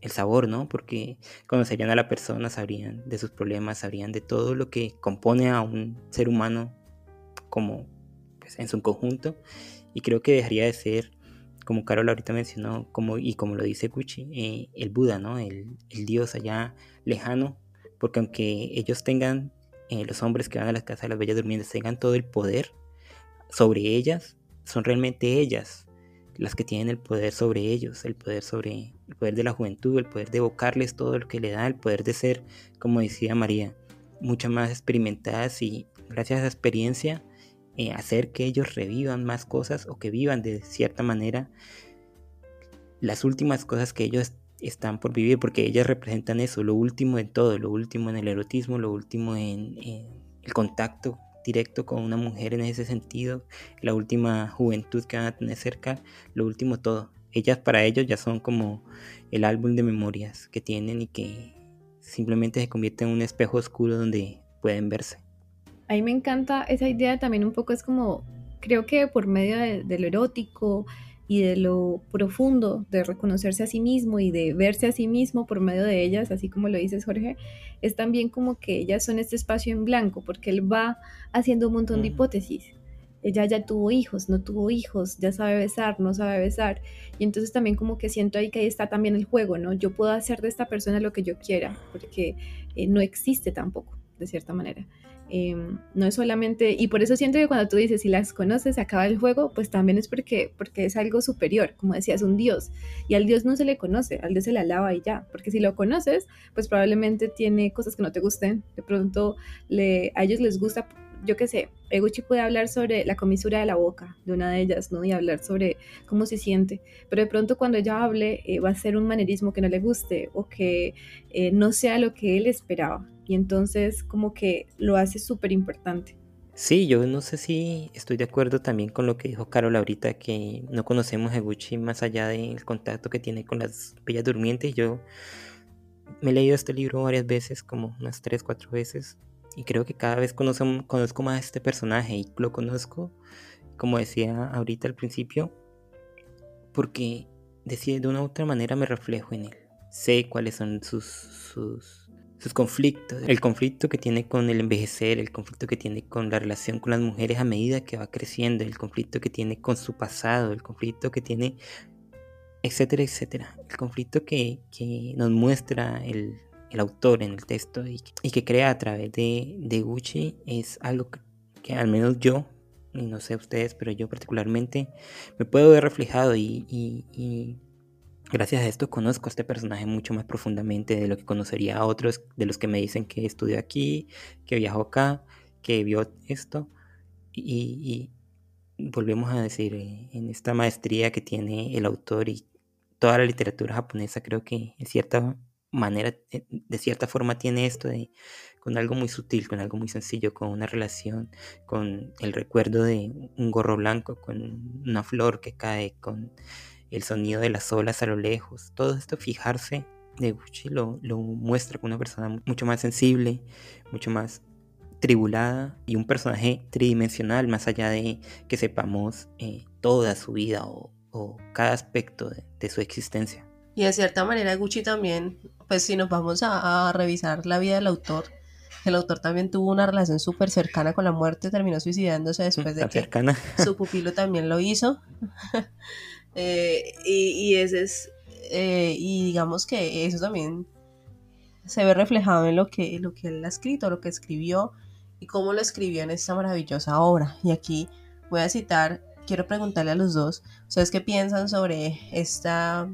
el sabor, ¿no? Porque conocerían a la persona, sabrían de sus problemas, sabrían de todo lo que compone a un ser humano como pues, en su conjunto. Y creo que dejaría de ser como Carol ahorita mencionó como y como lo dice Gucci eh, el Buda no el, Dios allá lejano. Porque aunque ellos tengan eh, los hombres que van a las casas de las bellas durmientes tengan todo el poder sobre ellas, son realmente ellas las que tienen el poder sobre ellos, el poder sobre el poder de la juventud, el poder de evocarles todo lo que le da, el poder de ser, como decía María, mucho más experimentadas y gracias a esa experiencia eh, hacer que ellos revivan más cosas o que vivan de cierta manera las últimas cosas que ellos están por vivir, porque ellas representan eso, lo último en todo, lo último en el erotismo, lo último en, en el contacto directo con una mujer en ese sentido, la última juventud que van a tener cerca, lo último todo. Ellas para ellos ya son como el álbum de memorias que tienen y que simplemente se convierte en un espejo oscuro donde pueden verse. A mí me encanta esa idea también un poco, es como, creo que por medio de, de lo erótico, y de lo profundo de reconocerse a sí mismo y de verse a sí mismo por medio de ellas, así como lo dices Jorge, es también como que ellas son este espacio en blanco, porque él va haciendo un montón de hipótesis. Ella ya tuvo hijos, no tuvo hijos, ya sabe besar, no sabe besar. Y entonces también como que siento ahí que ahí está también el juego, ¿no? Yo puedo hacer de esta persona lo que yo quiera, porque eh, no existe tampoco, de cierta manera. Eh, no es solamente, y por eso siento que cuando tú dices, si las conoces, acaba el juego, pues también es porque, porque es algo superior, como decías, un Dios. Y al Dios no se le conoce, al Dios se le alaba y ya, porque si lo conoces, pues probablemente tiene cosas que no te gusten, de pronto le, a ellos les gusta, yo qué sé, Eguchi puede hablar sobre la comisura de la boca de una de ellas, ¿no? Y hablar sobre cómo se siente, pero de pronto cuando ella hable eh, va a ser un manerismo que no le guste o que eh, no sea lo que él esperaba y entonces como que lo hace súper importante. Sí, yo no sé si estoy de acuerdo también con lo que dijo Carol ahorita, que no conocemos a Gucci más allá del contacto que tiene con las bellas durmientes. Yo me he leído este libro varias veces, como unas tres, cuatro veces, y creo que cada vez conozco, más a este personaje y lo conozco, como decía ahorita al principio, porque de una u otra manera me reflejo en él. Sé cuáles son sus, sus, sus conflictos, el conflicto que tiene con el envejecer, el conflicto que tiene con la relación con las mujeres a medida que va creciendo, el conflicto que tiene con su pasado, el conflicto que tiene, etcétera, etcétera. El conflicto que, que nos muestra el, el, autor en el texto y, que crea a través de, de Gucci es algo que, al menos yo y no sé ustedes, pero yo particularmente me puedo ver reflejado y, y, gracias a esto conozco a este personaje mucho más profundamente de lo que conocería a otros de los que me dicen que estudió aquí, que viajó acá, que vio esto. Y, volvemos a decir, eh, en esta maestría que tiene el autor y toda la literatura japonesa creo que en cierta manera, eh, de cierta forma tiene esto de con algo muy sutil, con algo muy sencillo, con una relación, con el recuerdo de un gorro blanco, con una flor que cae, con el sonido de las olas a lo lejos. Todo esto fijarse de Gucci lo, lo muestra con una persona mucho más sensible, mucho más tribulada y un personaje tridimensional, más allá de que sepamos eh, toda su vida o, cada aspecto de, su existencia. Y de cierta manera Gucci también, pues si nos vamos a, a revisar la vida del autor, el autor también tuvo una relación súper cercana con la muerte, terminó suicidándose después de que su pupilo también lo hizo. Eh, y, ese es, eh, y digamos que eso también se ve reflejado en lo que, lo que él ha escrito, lo que escribió y cómo lo escribió en esta maravillosa obra. Y aquí voy a citar, quiero preguntarle a los dos, ¿ustedes qué piensan sobre esta,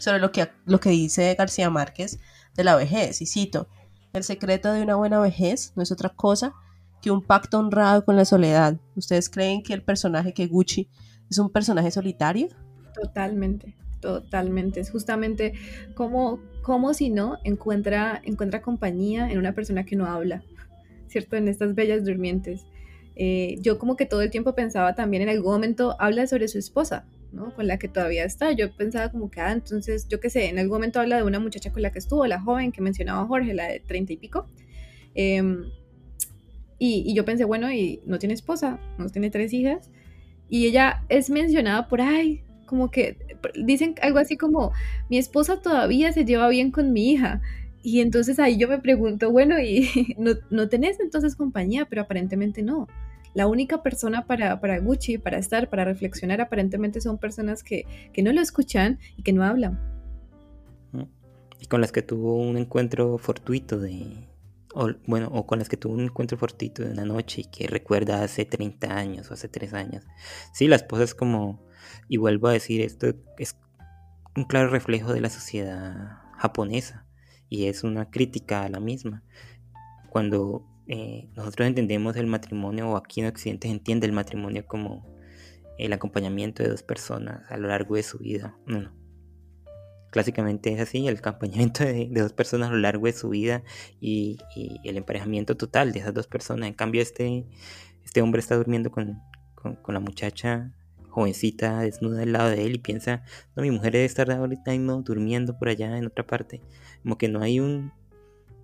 sobre lo que, lo que dice García Márquez de la vejez? Y cito, el secreto de una buena vejez no es otra cosa que un pacto honrado con la soledad. ¿Ustedes creen que el personaje que Gucci es un personaje solitario? Totalmente, totalmente. Es justamente como, como si no encuentra, encuentra compañía en una persona que no habla, ¿cierto? En estas bellas durmientes. Eh, yo como que todo el tiempo pensaba también en algún momento habla sobre su esposa, con la que todavía está. Yo pensaba como que, ah, entonces, yo qué sé, en algún momento habla de una muchacha con la que estuvo, la joven que mencionaba Jorge, la de treinta y pico. Em, y, yo pensé, bueno, y no tiene esposa, no tiene tres hijas. Y ella es mencionada por ahí, como que dicen algo así como, mi esposa todavía se lleva bien con mi hija. Y entonces ahí yo me pregunto, bueno, ¿y no, no tenés entonces compañía? Pero aparentemente no la única persona para, para Gucci, para estar, para reflexionar, aparentemente son personas que, no lo escuchan y que no hablan. Y con las que tuvo un encuentro fortuito de... O, bueno, o con las que tuvo un encuentro fortuito de una noche y que recuerda hace 30 años o hace 3 años. Sí, la esposa es como, y vuelvo a decir, esto es un claro reflejo de la sociedad japonesa y es una crítica a la misma. Cuando eh, nosotros entendemos el matrimonio, o aquí en Occidente se entiende el matrimonio como el acompañamiento de dos personas a lo largo de su vida. No, Clásicamente es así, el acompañamiento de, dos personas a lo largo de su vida y, el emparejamiento total de esas dos personas. En cambio, este, este hombre está durmiendo con, con, la muchacha jovencita desnuda al lado de él y piensa, no, mi mujer debe estar ahorita durmiendo por allá en otra parte. Como que no hay un,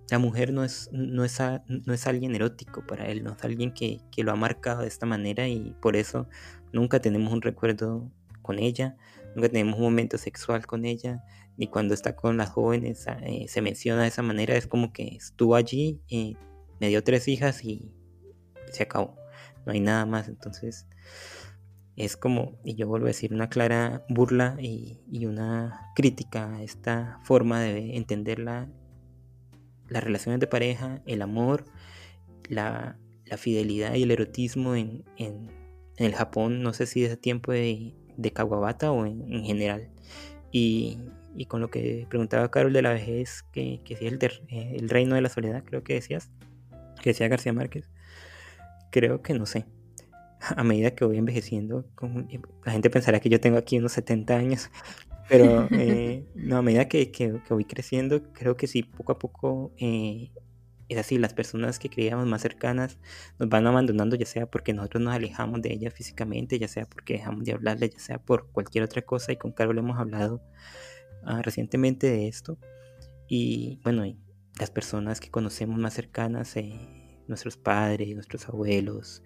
la mujer no es, no es, no es alguien erótico para él, no es alguien que, lo ha marcado de esta manera y por eso nunca tenemos un recuerdo con ella, nunca tenemos un momento sexual con ella, ni cuando está con las jóvenes eh, se menciona de esa manera, es como que estuvo allí, y me dio tres hijas y se acabó, no hay nada más, entonces es como, y yo vuelvo a decir, una clara burla y, y una crítica a esta forma de entenderla las relaciones de pareja, el amor, la, fidelidad y el erotismo en, el Japón, no sé si es tiempo de, de Kawabata o en, general. Y, con lo que preguntaba Carol de la vejez, que, que si es el, eh, el, reino de la soledad, creo que decías, que decía García Márquez, creo que no sé. A medida que voy envejeciendo, la gente pensará que yo tengo aquí unos 70 años, pero eh, no, a medida que, que, voy creciendo, creo que sí, poco a poco eh, es así, las personas que creíamos más cercanas nos van abandonando, ya sea porque nosotros nos alejamos de ellas físicamente, ya sea porque dejamos de hablarle, ya sea por cualquier otra cosa. Y con Carol hemos hablado ah, recientemente de esto. Y bueno, las personas que conocemos más cercanas, eh, nuestros padres, nuestros abuelos,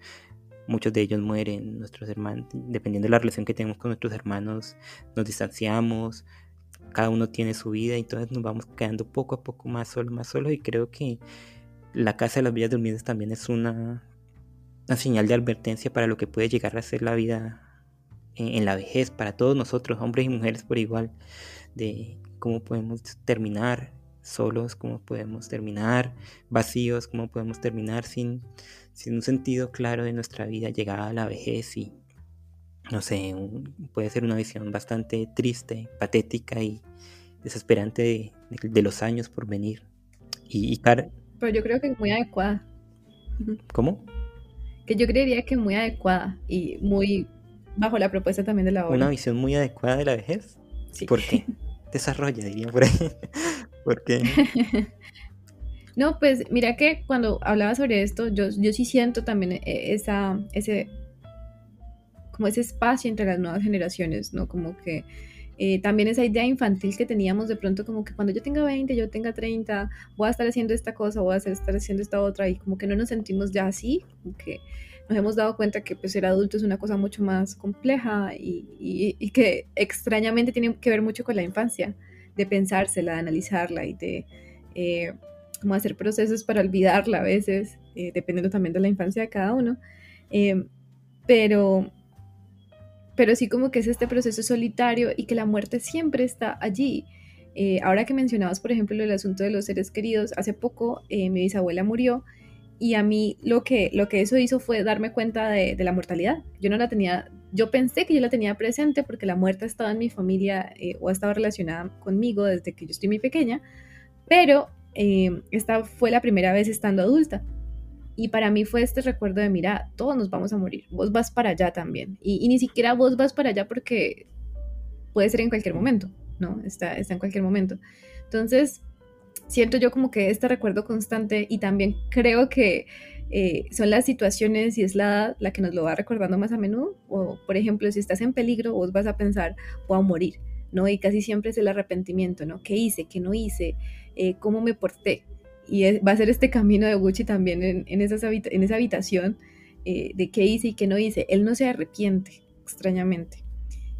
muchos de ellos mueren, nuestros hermanos, dependiendo de la relación que tenemos con nuestros hermanos, nos distanciamos, cada uno tiene su vida entonces nos vamos quedando poco a poco más solos, más solos y creo que la casa de las villas durmientes también es una, una señal de advertencia para lo que puede llegar a ser la vida en, la vejez, para todos nosotros, hombres y mujeres por igual, de cómo podemos terminar solos, cómo podemos terminar vacíos, cómo podemos terminar sin, sin un sentido claro de nuestra vida, llegada a la vejez y no sé, puede ser una visión bastante triste, patética y desesperante de, los años por venir. Y, Pero yo creo que es muy adecuada. ¿Cómo? Que yo creería que es muy adecuada y muy bajo la propuesta también de la obra. ¿Una visión muy adecuada de la vejez? Sí. ¿Por qué? Desarrolla, diría por ahí. ¿Por qué? no, pues mira que cuando hablaba sobre esto, yo, yo sí siento también eh, esa, ese como ese espacio entre las nuevas generaciones, ¿no? Como que eh, también esa idea infantil que teníamos de pronto como que cuando yo tenga 20, yo tenga 30, voy a estar haciendo esta cosa, voy a estar haciendo esta otra y como que no nos sentimos ya así, como que nos hemos dado cuenta que pues ser adulto es una cosa mucho más compleja y, y, que extrañamente tiene que ver mucho con la infancia, de pensársela, de analizarla y de eh, como hacer procesos para olvidarla a veces, eh, dependiendo también de la infancia de cada uno. pero pero sí como que es este proceso solitario y que la muerte siempre está allí. Eh, ahora que mencionabas, por ejemplo, el asunto de los seres queridos, hace poco eh, mi bisabuela murió y a mí lo que, lo que eso hizo fue darme cuenta de, la mortalidad. Yo no la tenía, yo pensé que yo la tenía presente porque la muerte ha estado en mi familia eh, o ha estado relacionada conmigo desde que yo estoy muy pequeña, pero esta fue la primera vez estando adulta. Y para mí fue este recuerdo de, mira, todos nos vamos a morir, vos vas para allá también. Y, ni siquiera vos vas para allá porque puede ser en cualquier momento, ¿no? Está, está en cualquier momento. Entonces, siento yo como que este recuerdo constante y también creo que eh, son las situaciones y es la la que nos lo va recordando más a menudo. O, por ejemplo, si estás en peligro, vos vas a pensar, a morir, ¿no? Y casi siempre es el arrepentimiento, ¿no? ¿Qué hice? ¿Qué no hice? Eh, ¿Cómo me porté? y va a ser este camino de Gucci también en, esa habitación eh, de qué hice y qué no hice. Él no se arrepiente, extrañamente.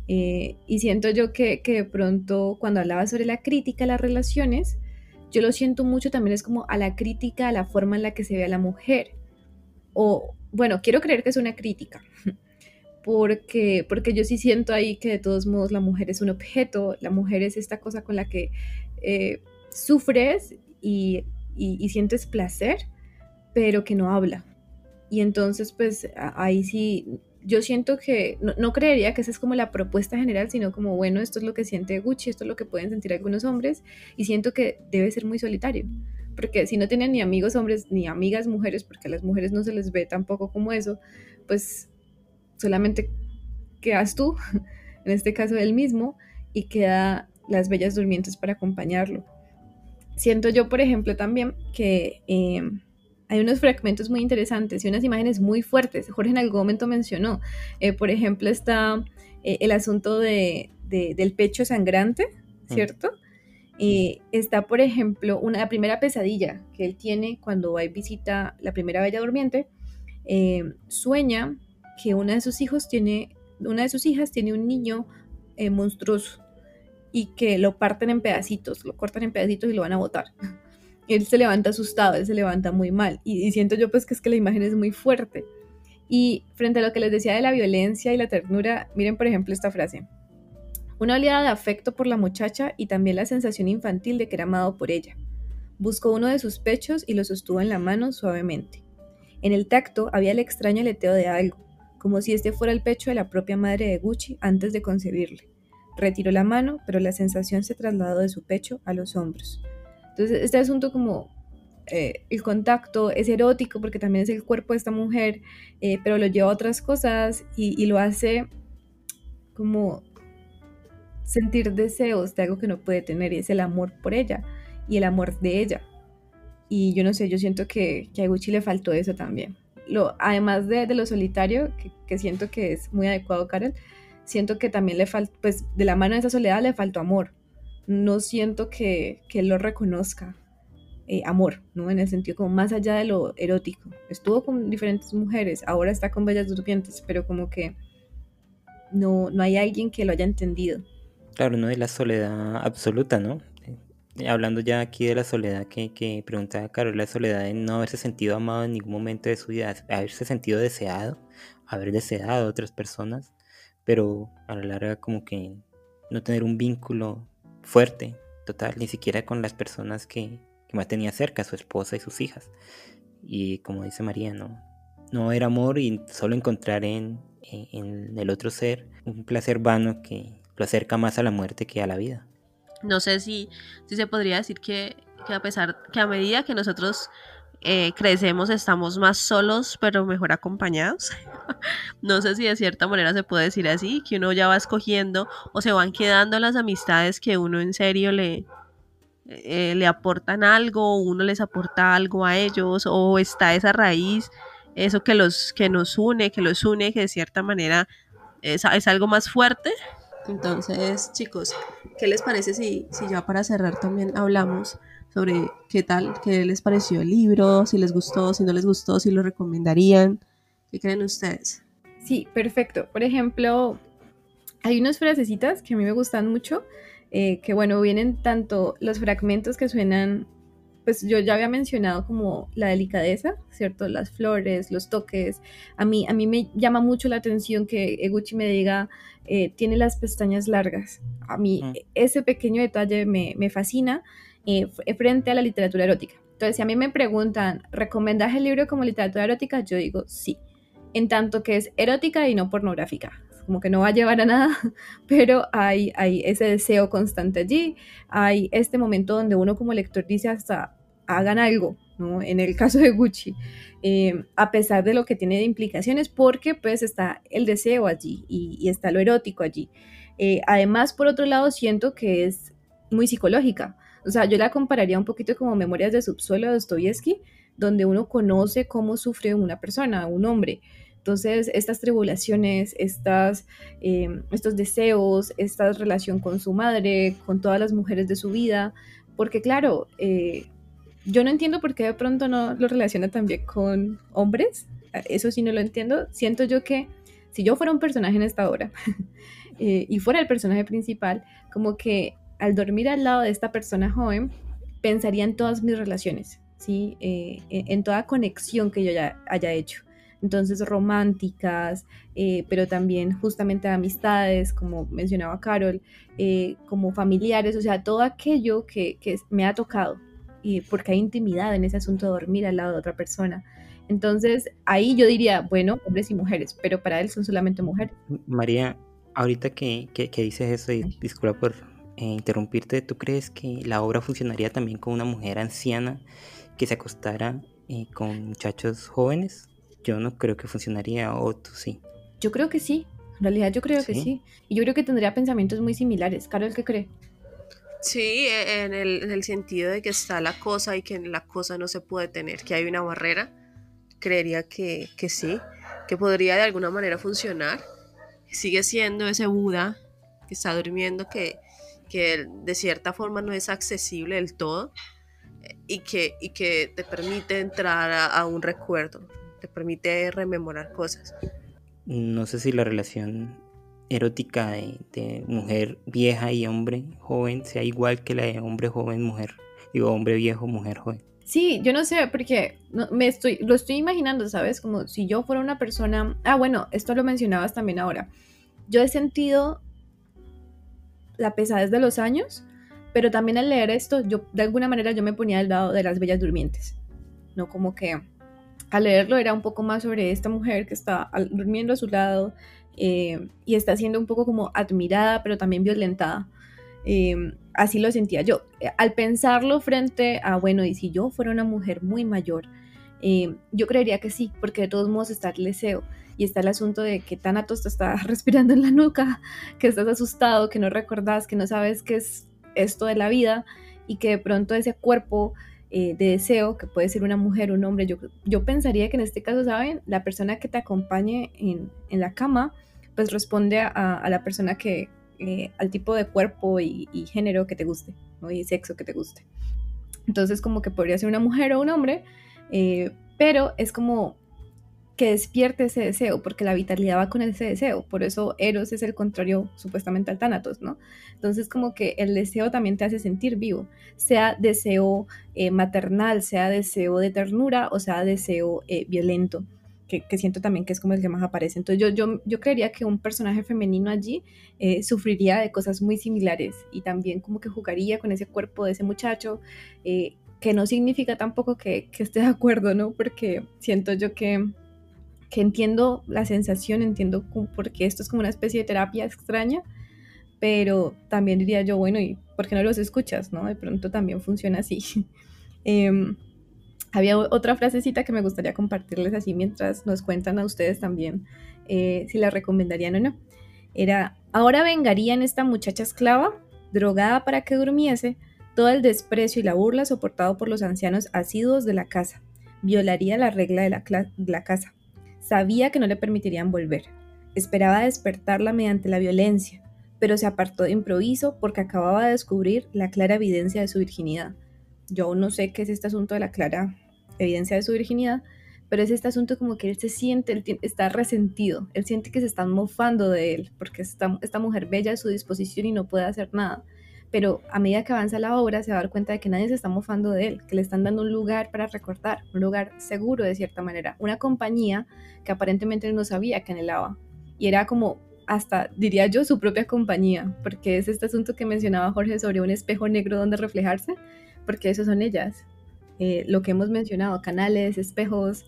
Eh, y siento yo que, que, de pronto cuando hablaba sobre la crítica a las relaciones, yo lo siento mucho también es como a la crítica a la forma en la que se ve a la mujer. O, bueno, quiero creer que es una crítica, porque, porque yo sí siento ahí que de todos modos la mujer es un objeto, la mujer es esta cosa con la que eh, sufres y y, sientes placer, pero que no habla. Y entonces, pues ahí sí, yo siento que no, creería que esa es como la propuesta general, sino como, bueno, esto es lo que siente Gucci, esto es lo que pueden sentir algunos hombres, y siento que debe ser muy solitario, porque si no tienen ni amigos hombres ni amigas mujeres, porque a las mujeres no se les ve tampoco como eso, pues solamente quedas tú, en este caso él mismo, y queda las bellas durmientes para acompañarlo siento yo, por ejemplo, también que em, hay unos fragmentos muy interesantes y unas imágenes muy fuertes. Jorge en algún momento mencionó, eh, por ejemplo, está eh, el asunto de, del pecho sangrante, mm. ¿cierto? Y está, por ejemplo, una, la primera pesadilla que él tiene cuando va y visita la primera bella durmiente. Em, sueña que una de sus hijos tiene, una de sus hijas tiene un niño eh, monstruoso y que lo parten en pedacitos, lo cortan en pedacitos y lo van a botar. Él se levanta asustado, él se levanta muy mal y, siento yo pues que es que la imagen es muy fuerte. Y frente a lo que les decía de la violencia y la ternura, miren por ejemplo esta frase. Una oleada de afecto por la muchacha y también la sensación infantil de que era amado por ella. Buscó uno de sus pechos y lo sostuvo en la mano suavemente. En el tacto había el extraño aleteo de algo, como si este fuera el pecho de la propia madre de Gucci antes de concebirle. Retiró la mano, pero la sensación se trasladó de su pecho a los hombros. Entonces, este asunto como eh, el contacto es erótico porque también es el cuerpo de esta mujer, eh, pero lo lleva a otras cosas y, lo hace como sentir deseos de algo que no puede tener y es el amor por ella y el amor de ella. y yo no sé, yo siento que, que a Gucci le faltó eso también. Lo, además de, de lo solitario, que, que, siento que es muy adecuado, Karel, siento que también le faltó, pues de la mano de esa soledad le faltó amor. No siento que, que él lo reconozca. Eh, amor, ¿no? En el sentido como más allá de lo erótico. Estuvo con diferentes mujeres, ahora está con Bellas Durmientes, pero como que no, no hay alguien que lo haya entendido. Claro, no de la soledad absoluta, ¿no? Eh, hablando ya aquí de la soledad que, que preguntaba Carol, la soledad de no haberse sentido amado en ningún momento de su vida, haberse sentido deseado, haber deseado a otras personas, pero a la larga como que no tener un vínculo fuerte, total, ni siquiera con las personas que, que más tenía cerca, su esposa y sus hijas. Y como dice María, no, no era amor y solo encontrar en, en, el otro ser un placer vano que lo acerca más a la muerte que a la vida. No sé si, si se podría decir que, que a pesar, que a medida que nosotros eh, crecemos estamos más solos pero mejor acompañados. no sé si de cierta manera se puede decir así, que uno ya va escogiendo o se van quedando las amistades que uno en serio le, eh, le aportan algo, uno les aporta algo a ellos, o está esa raíz, eso que, los, que nos une, que los une, que de cierta manera es, es algo más fuerte. Entonces, chicos, ¿qué les parece si, si ya para cerrar también hablamos sobre qué tal, qué les pareció el libro, si les gustó, si no les gustó, si lo recomendarían? ¿Qué creen ustedes? Sí, perfecto. Por ejemplo, hay unas frasecitas que a mí me gustan mucho eh, que bueno, vienen tanto los fragmentos que suenan, pues yo ya había mencionado como la delicadeza, ¿cierto? Las flores, los toques. A mí, a mí me llama mucho la atención que Eguchi me diga, eh, tiene las pestañas largas. A mí mm. ese pequeño detalle me, me fascina eh, frente a la literatura erótica. Entonces, si a mí me preguntan, ¿recomendas el libro como literatura erótica? Yo digo sí, en tanto que es erótica y no pornográfica como que no va a llevar a nada, pero hay, hay ese deseo constante allí, hay este momento donde uno como lector dice hasta hagan algo, ¿no? En el caso de Gucci, eh, a pesar de lo que tiene de implicaciones, porque pues está el deseo allí y, está lo erótico allí. Eh, además, por otro lado, siento que es muy psicológica. O sea, yo la compararía un poquito como Memorias de Subsuelo de Dostoyevsky, donde uno conoce cómo sufre una persona, un hombre. Entonces, estas tribulaciones, estas, eh, estos deseos, esta relación con su madre, con todas las mujeres de su vida, porque claro, eh, yo no entiendo por qué de pronto no lo relaciona también con hombres, eso sí no lo entiendo, siento yo que si yo fuera un personaje en esta obra eh, y fuera el personaje principal, como que al dormir al lado de esta persona joven, pensaría en todas mis relaciones, ¿sí? en toda conexión que yo ya haya hecho entonces románticas, eh, pero también justamente amistades, como mencionaba Carol, eh, como familiares, o sea, todo aquello que, que, me ha tocado, y porque hay intimidad en ese asunto de dormir al lado de otra persona. Entonces, ahí yo diría, bueno, hombres y mujeres, pero para él son solamente mujeres. María, ahorita que, que, que dices eso, y disculpa por eh, interrumpirte, ¿tú crees que la obra funcionaría también con una mujer anciana que se acostara con muchachos jóvenes? Yo no creo que funcionaría, o tú sí. Yo creo que sí, en realidad yo creo que sí. Y yo creo que tendría pensamientos muy similares. Carol, ¿qué cree? Sí, e, en el, en el sentido de que está la cosa y que la cosa no se puede tener, que hay una barrera, creería que, que sí, que podría de alguna manera funcionar. Sigue siendo ese Buda que está durmiendo, que, que de cierta forma no es accesible del todo y que, y que te permite entrar a un recuerdo te permite rememorar cosas. No sé si la relación erótica de, mujer vieja y hombre joven sea igual que la de hombre joven, mujer, digo, hombre viejo, mujer joven. Sí, yo no sé, porque me estoy, lo estoy imaginando, ¿sabes? Como si yo fuera una persona... Ah, bueno, esto lo mencionabas también ahora. Yo he sentido la pesadez de los años, pero también al leer esto, yo de alguna manera yo me ponía al lado de las bellas durmientes, ¿no? Como que al leerlo era un poco más sobre esta mujer que está durmiendo a su lado eh, y está siendo un poco como admirada, pero también violentada. Eh, así lo sentía yo. Al pensarlo frente a, bueno, y si yo fuera una mujer muy mayor, eh, yo creería que sí, porque de todos modos está el deseo y está el asunto de que Thanatos te está respirando en la nuca, que estás asustado, que no recordás, que no sabes qué es esto de la vida y que de pronto ese cuerpo eh, de deseo, que puede ser una mujer, un hombre. Yo, yo pensaría que en este caso, ¿saben? La persona que te acompañe en, en la cama, pues responde a, a la persona que, eh, al tipo de cuerpo y, género que te guste, ¿no? y sexo que te guste. Entonces como que podría ser una mujer o un hombre, eh, pero es como que despierte ese deseo, porque la vitalidad va con ese deseo, por eso Eros es el contrario supuestamente al Thanatos, ¿no? Entonces como que el deseo también te hace sentir vivo, sea deseo eh, maternal, sea deseo de ternura o sea deseo eh, violento. Que, siento también que es como el que más aparece. Entonces yo, yo, yo creería que un personaje femenino allí eh, sufriría de cosas muy similares y también como que jugaría con ese cuerpo de ese muchacho, que no significa tampoco que, que, esté de acuerdo, ¿no? Porque siento yo que que entiendo la sensación, entiendo porque esto es como una especie de terapia extraña, pero también diría yo, bueno, ¿y por qué no los escuchas? ¿no? De pronto también funciona así. Em, había otra frasecita que me gustaría compartirles así mientras nos cuentan a ustedes también eh, si la recomendarían o no. Era, ahora vengarían esta muchacha esclava, drogada para que durmiese, todo el desprecio y la burla soportado por los ancianos asiduos de la casa. Violaría la regla de la, de la casa. Sabía que no le permitirían volver. Esperaba despertarla mediante la violencia, pero se apartó de improviso porque acababa de descubrir la clara evidencia de su virginidad. Yo no sé qué es este asunto de la clara evidencia de su virginidad, pero es este asunto como que él se siente, él está resentido, él siente que se están mofando de él, porque esta, mujer bella a su disposición y no puede hacer nada pero a medida que avanza la obra se va a dar cuenta de que nadie se está mofando de él, que le están dando un lugar para recordar, un lugar seguro de cierta manera, una compañía que aparentemente no sabía que anhelaba. Y era como hasta, diría yo, su propia compañía, porque es este asunto que mencionaba Jorge sobre un espejo negro donde reflejarse, porque eso son ellas. Eh, lo que hemos mencionado, canales, espejos,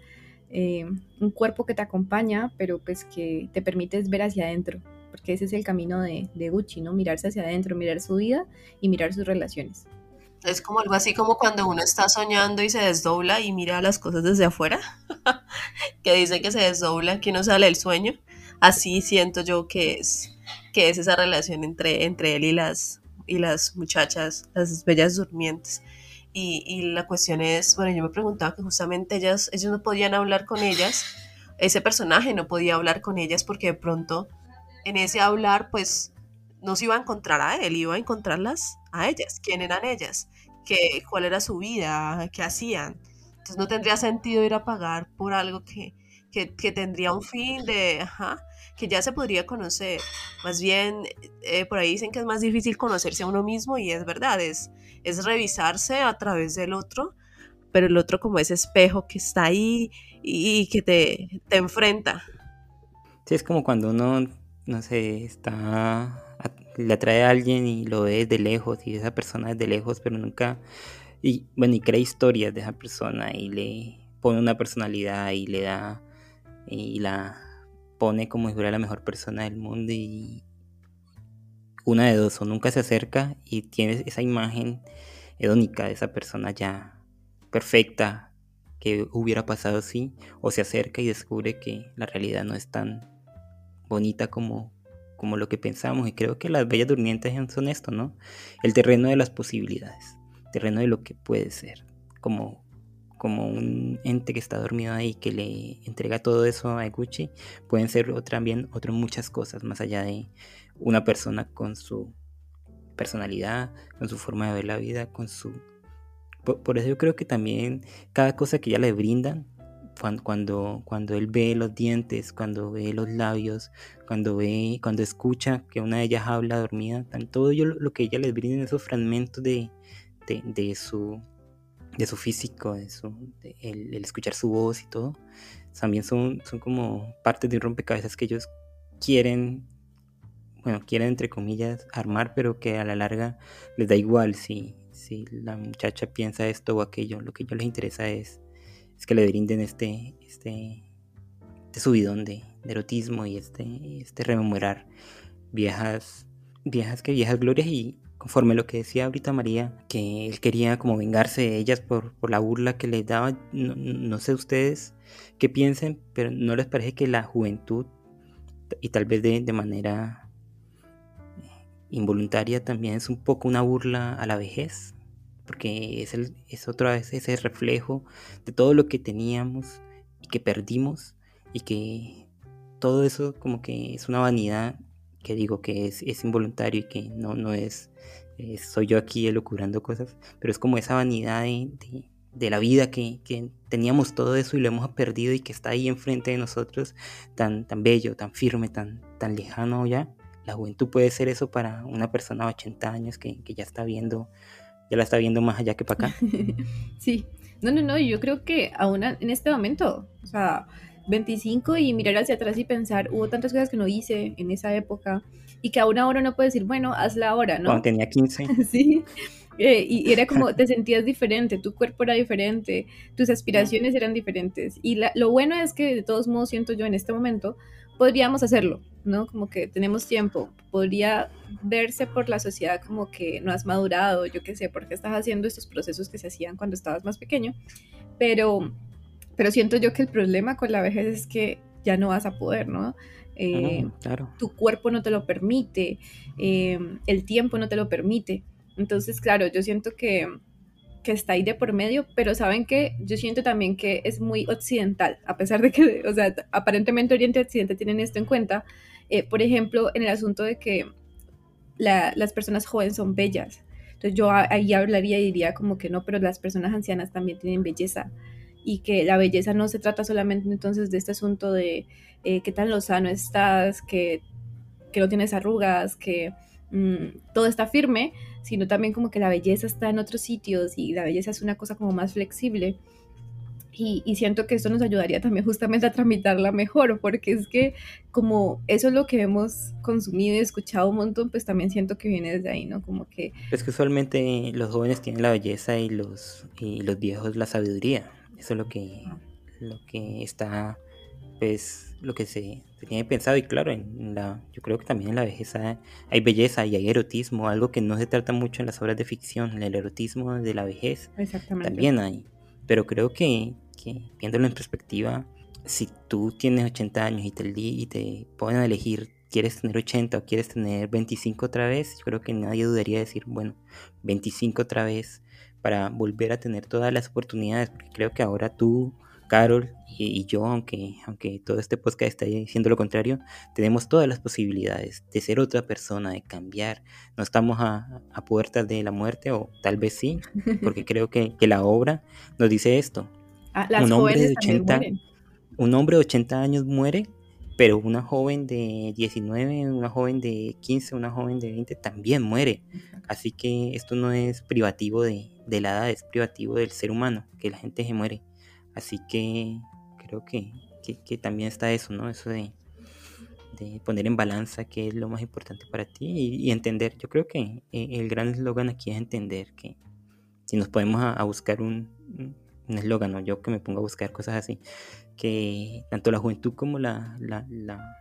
eh, un cuerpo que te acompaña, pero pues que te permites ver hacia adentro porque ese es el camino de, de Gucci, ¿no? Mirarse hacia adentro, mirar su vida y mirar sus relaciones. Es como algo así como cuando uno está soñando y se desdobla y mira las cosas desde afuera, que dice que se desdobla, que no sale el sueño. Así siento yo que es, que es esa relación entre, entre él y las, y las muchachas, las bellas durmientes. Y, y, la cuestión es, bueno, yo me preguntaba que justamente ellas, ellos no podían hablar con ellas, ese personaje no podía hablar con ellas porque de pronto en ese hablar, pues no se iba a encontrar a él, iba a encontrarlas a ellas, quién eran ellas, ¿Qué, cuál era su vida, qué hacían. Entonces no tendría sentido ir a pagar por algo que, que, tendría un fin de, ajá, que ya se podría conocer. Más bien, eh, por ahí dicen que es más difícil conocerse a uno mismo y es verdad, es, es revisarse a través del otro, pero el otro como ese espejo que está ahí y, que te, te enfrenta. Sí, es como cuando uno no sé, está, le atrae a alguien y lo ve de lejos y esa persona es de lejos, pero nunca, y bueno, y crea historias de esa persona y le pone una personalidad y le da, y la pone como si fuera la mejor persona del mundo y una de dos, o nunca se acerca y tienes esa imagen hedónica de esa persona ya perfecta que hubiera pasado así, o se acerca y descubre que la realidad no es tan bonita como, como lo que pensamos. Y creo que las bellas durmientes son esto, ¿no? El terreno de las posibilidades, terreno de lo que puede ser, como, como un ente que está dormido ahí que le entrega todo eso a Eguchi, pueden ser también otras muchas cosas, más allá de una persona con su personalidad, con su forma de ver la vida, con su... por eso yo creo que también cada cosa que ya le brindan cuando, cuando, él ve los dientes, cuando ve los labios, cuando ve, cuando escucha que una de ellas habla dormida, todo lo, que ella les brinda esos fragmentos de, de, su, de su físico, de su, el, escuchar su voz y todo, también son, son como partes de un rompecabezas que ellos quieren, bueno, quieren entre comillas armar, pero que a la larga les da igual si, si la muchacha piensa esto o aquello, lo que a les interesa es es que le brinden este, este, este subidón de, erotismo y este, este rememorar viejas, viejas que viejas glorias y conforme lo que decía ahorita María, que él quería como vengarse de ellas por, por la burla que les daba, no, sé ustedes qué piensen, pero no les parece que la juventud y tal vez de, de manera involuntaria también es un poco una burla a la vejez, que es, el, es otra vez ese reflejo de todo lo que teníamos y que perdimos y que todo eso como que es una vanidad que digo que es, es involuntario y que no, no es, soy yo aquí elucubrando cosas, pero es como esa vanidad de, de, la vida que, que, teníamos todo eso y lo hemos perdido y que está ahí enfrente de nosotros, tan, tan bello, tan firme, tan, tan lejano ya. La juventud puede ser eso para una persona de 80 años que, que ya está viendo, ya la está viendo más allá que para acá. sí, no, no, no, yo creo que aún en este momento, o sea, 25 y mirar hacia atrás y pensar, hubo tantas cosas que no hice en esa época y que aún ahora no puedo decir, bueno, hazla ahora, ¿no? Cuando tenía 15. sí. Eh, y era como, te sentías diferente, tu cuerpo era diferente, tus aspiraciones eran diferentes. Y lo bueno es que de todos modos siento yo en este momento, podríamos hacerlo, ¿no? Como que tenemos tiempo, podría verse por la sociedad como que no has madurado, yo qué sé, porque estás haciendo estos procesos que se hacían cuando estabas más pequeño, pero pero siento yo que el problema con la vejez es que ya no vas a poder, ¿no? Eh, claro. Tu cuerpo no te lo permite, eh, el tiempo no te lo permite. Entonces, claro, yo siento que, que está ahí de por medio, pero saben que yo siento también que es muy occidental, a pesar de que, o sea, aparentemente Oriente y Occidente tienen esto en cuenta. Eh, por ejemplo, en el asunto de que las personas jóvenes son bellas. Entonces yo ahí hablaría y diría como que no, pero las personas ancianas también tienen belleza y que la belleza no se trata solamente entonces de este asunto de eh, qué tan lozano estás, que, que no tienes arrugas, que mm, todo está firme, sino también como que la belleza está en otros sitios y la belleza es una cosa como más flexible. Y, y, siento que esto nos ayudaría también justamente a tramitarla mejor, porque es que como eso es lo que hemos consumido y escuchado un montón, pues también siento que viene desde ahí, ¿no? Como que... Es que usualmente los jóvenes tienen la belleza y los, y los viejos la sabiduría. Eso es lo que, lo que está, pues, lo que se, tiene pensado. Y claro, en la, yo creo que también en la vejez hay belleza y hay erotismo, algo que no se trata mucho en las obras de ficción, el erotismo de la vejez. También hay. Pero creo que, que, viéndolo en perspectiva, si tú tienes 80 años y te, y ponen a elegir quieres tener 80 o quieres tener 25 otra vez, yo creo que nadie dudaría de decir, bueno, 25 otra vez para volver a tener todas las oportunidades, porque creo que ahora tú, Carol y, yo, aunque, aunque todo este podcast está diciendo lo contrario, tenemos todas las posibilidades de ser otra persona, de cambiar. No estamos a, puertas de la muerte, o tal vez sí, porque creo que, la obra nos dice esto. Ah, un hombre de 80 un hombre de 80 años muere pero una joven de 19, una joven de 15, una joven de 20 también muere. Así que esto no es privativo de, de la edad, es privativo del ser humano, que la gente se muere. Así que creo que, que, también está eso, ¿no? Eso de, de, poner en balanza qué es lo más importante para ti y, entender. Yo creo que eh, el gran eslogan aquí es entender que si nos podemos a, buscar un eslogan, ¿no? yo que me pongo a buscar cosas así, que tanto la juventud como la, la, la,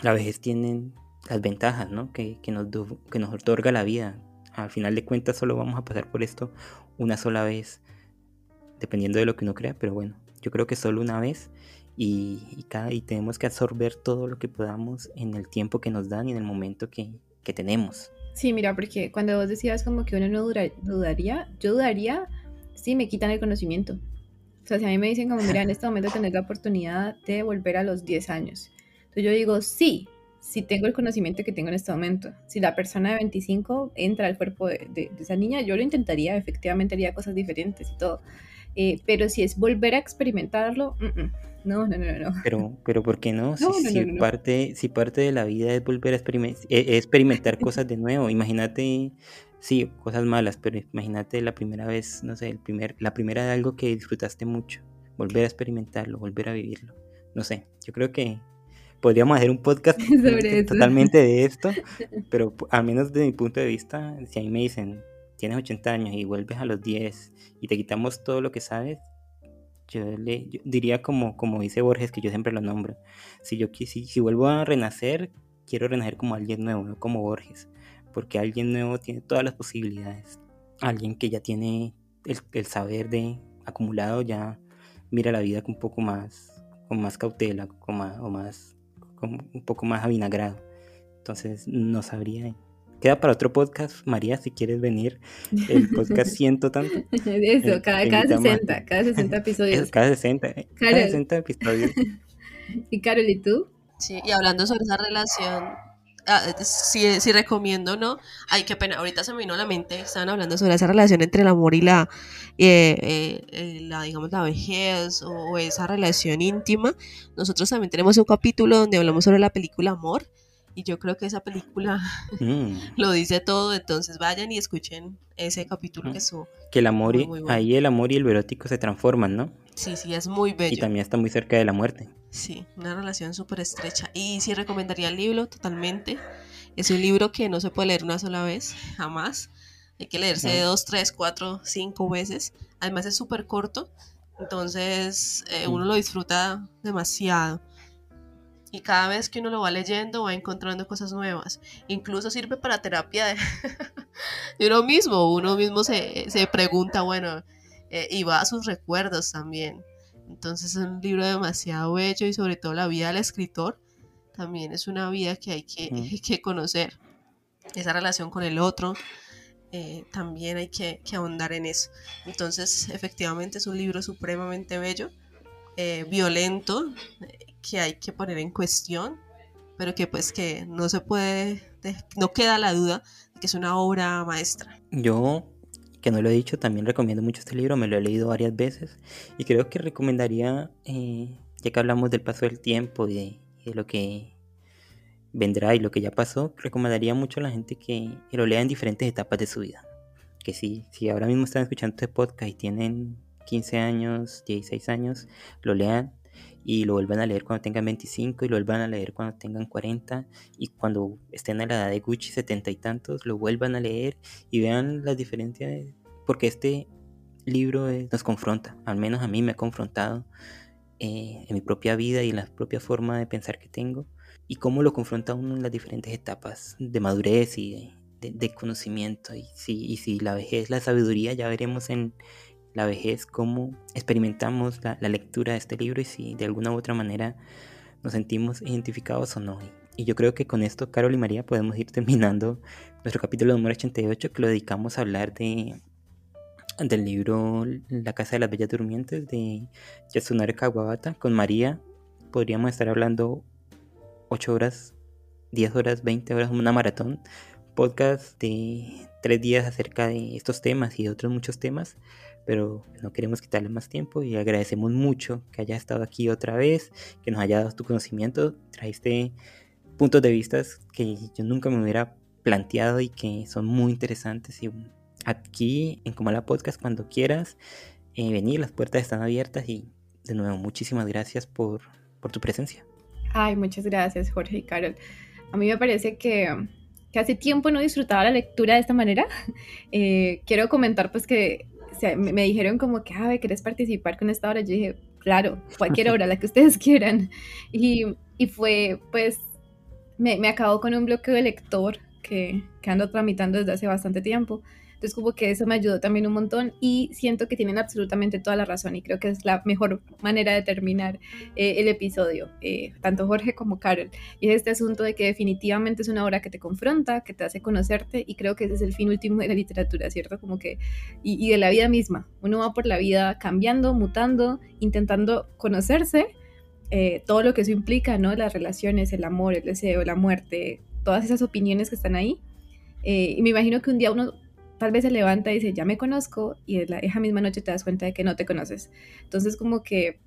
la vejez tienen las ventajas ¿no? que, que, nos, que nos otorga la vida al final de cuentas solo vamos a pasar por esto una sola vez, dependiendo de lo que uno crea, pero bueno, yo creo que solo una vez y, cada, y tenemos que absorber todo lo que podamos en el tiempo que nos dan y en el momento que, que tenemos. Sí, mira, porque cuando vos decías como que uno no dudaría, yo dudaría si me quitan el conocimiento. O sea, si a mí me dicen como, mira, en este momento tener la oportunidad de volver a los 10 años. Entonces yo digo, sí, si tengo el conocimiento que tengo en este momento. Si la persona de 25 entra al cuerpo de, esa niña, yo lo intentaría, efectivamente haría cosas diferentes y todo. Eh, pero si es volver a experimentarlo, no, no, no, no. Pero, pero ¿por qué no? si, parte, si parte de la vida es volver a e, experimentar cosas de nuevo, imagínate, sí, cosas malas, pero imagínate la primera vez, no sé, el primer, la primera de algo que disfrutaste mucho, volver a experimentarlo, volver a vivirlo. No sé, yo creo que podríamos hacer un podcast totalmente de esto, pero al menos desde mi punto de vista, si a mí me dicen, tienes 80 años y vuelves a los 10 y te quitamos todo lo que sabes, yo le diría como, como dice Borges, que yo siempre lo nombro, si yo si, si vuelvo a renacer, quiero renacer como alguien nuevo, no como Borges, porque alguien nuevo tiene todas las posibilidades, alguien que ya tiene el, el saber de acumulado, ya mira la vida con un poco más, con más cautela, con más, o más como un poco más avinagrado. Entonces no sabría queda para otro podcast, María, si quieres venir, el podcast siento tanto. Eso, eh, cada, cada 60, cada 60 episodios. cada 60, eh, cada 60 episodios. y Carol, ¿y tú? Sí, y hablando sobre esa relación, ah, si, si recomiendo, ¿no? Ay, qué pena, ahorita se me vino a la mente, estaban hablando sobre esa relación entre el amor y la, eh, la digamos, la vejez o esa relación íntima. Nosotros también tenemos un capítulo donde hablamos sobre la película Amor, y yo creo que esa película mm. lo dice todo, entonces vayan y escuchen ese capítulo que su Que el amor, y, ahí el amor y el erótico se transforman, ¿no? Sí, sí, es muy bello. Y también está muy cerca de la muerte. Sí, una relación súper estrecha. Y sí recomendaría el libro totalmente. Es un libro que no se puede leer una sola vez, jamás. Hay que leerse de dos, tres, cuatro, cinco veces. Además es súper corto, entonces eh, uno lo disfruta demasiado y cada vez que uno lo va leyendo va encontrando cosas nuevas. Incluso sirve para terapia de, uno mismo. Uno mismo se, pregunta, bueno, eh, y va a sus recuerdos también. Entonces es un libro demasiado bello y sobre todo la vida del escritor también es una vida que hay que, conocer. Esa relación con el otro, eh, también hay que, ahondar en eso. Entonces, efectivamente es un libro supremamente bello, eh, violento, que hay que poner en cuestión, pero que pues que no se puede, no queda la duda de que es una obra maestra. Yo, que no lo he dicho, también recomiendo mucho este libro, me lo he leído varias veces y creo que recomendaría, eh, ya que hablamos del paso del tiempo y de, lo que vendrá y lo que ya pasó, recomendaría mucho a la gente que, lo lea en diferentes etapas de su vida. Que si, si ahora mismo están escuchando este podcast y tienen 15 años, 16 años, lo lean y lo vuelvan a leer cuando tengan 25 y lo vuelvan a leer cuando tengan 40 y cuando estén a la edad de Gucci 70 y tantos lo vuelvan a leer y vean las diferencias porque este libro nos confronta, al menos a mí me ha confrontado eh, en mi propia vida y en la propia forma de pensar que tengo y cómo lo confronta uno en las diferentes etapas de madurez y de, conocimiento y si, y si la vejez, la sabiduría ya veremos en, la vejez, cómo experimentamos la, lectura de este libro y si de alguna u otra manera nos sentimos identificados o no. Y yo creo que con esto, Carol y María, podemos ir terminando nuestro capítulo número 88 que lo dedicamos a hablar de del libro La Casa de las Bellas Durmientes de Yasunari Kawabata. Con María podríamos estar hablando 8 horas, 10 horas, 20 horas, una maratón. Podcast de 3 días acerca de estos temas y de otros muchos temas pero no queremos quitarle más tiempo y agradecemos mucho que haya estado aquí otra vez, que nos haya dado tu conocimiento, trajiste puntos de vista que yo nunca me hubiera planteado y que son muy interesantes y aquí en Comala Podcast cuando quieras eh, venir, las puertas están abiertas y de nuevo muchísimas gracias por, por tu presencia. Ay, muchas gracias Jorge y Carol. A mí me parece que, hace tiempo no disfrutaba la lectura de esta manera. Eh, quiero comentar pues que me, dijeron como que, ah, ¿querés participar con esta obra? Yo dije, claro, cualquier obra, la que ustedes quieran. Y, y fue, pues, me, me, acabó con un bloqueo de lector que, que ando tramitando desde hace bastante tiempo. Entonces como que eso me ayudó también un montón y siento que tienen absolutamente toda la razón y creo que es la mejor manera de terminar eh, el episodio, eh, tanto Jorge como Carol. Y es este asunto de que definitivamente es una obra que te confronta, que te hace conocerte y creo que ese es el fin último de la literatura, ¿cierto? Como que, y, de la vida misma. Uno va por la vida cambiando, mutando, intentando conocerse. Eh, todo lo que eso implica, ¿no? Las relaciones, el amor, el deseo, la muerte, todas esas opiniones que están ahí. y me imagino que un día uno tal vez se levanta y dice, ya me conozco, y la, esa misma noche te das cuenta de que no te conoces. Entonces como que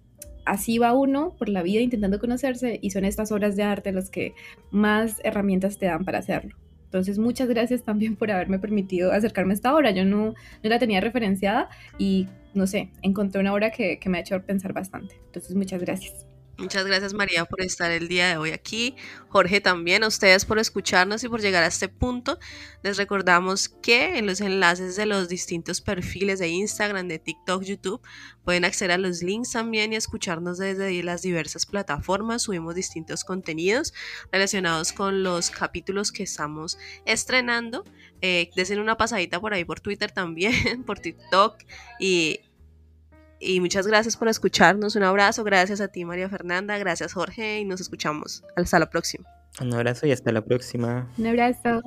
así va uno por la vida intentando conocerse y son estas obras de arte las que más herramientas te dan para hacerlo. Entonces muchas gracias también por haberme permitido acercarme a esta obra. Yo no, no la tenía referenciada y no sé, encontré una obra que, que me ha hecho pensar bastante. Entonces muchas gracias. Muchas gracias María por estar el día de hoy aquí. Jorge también, a ustedes por escucharnos y por llegar a este punto. Les recordamos que en los enlaces de los distintos perfiles de Instagram, de TikTok, YouTube, pueden acceder a los links también y escucharnos desde las diversas plataformas. Subimos distintos contenidos relacionados con los capítulos que estamos estrenando. Eh, desen una pasadita por ahí por Twitter también, por TikTok y y muchas gracias por escucharnos. Un abrazo. Gracias a ti, María Fernanda. Gracias, Jorge. Y nos escuchamos. Hasta la próxima. Un abrazo y hasta la próxima. Un abrazo.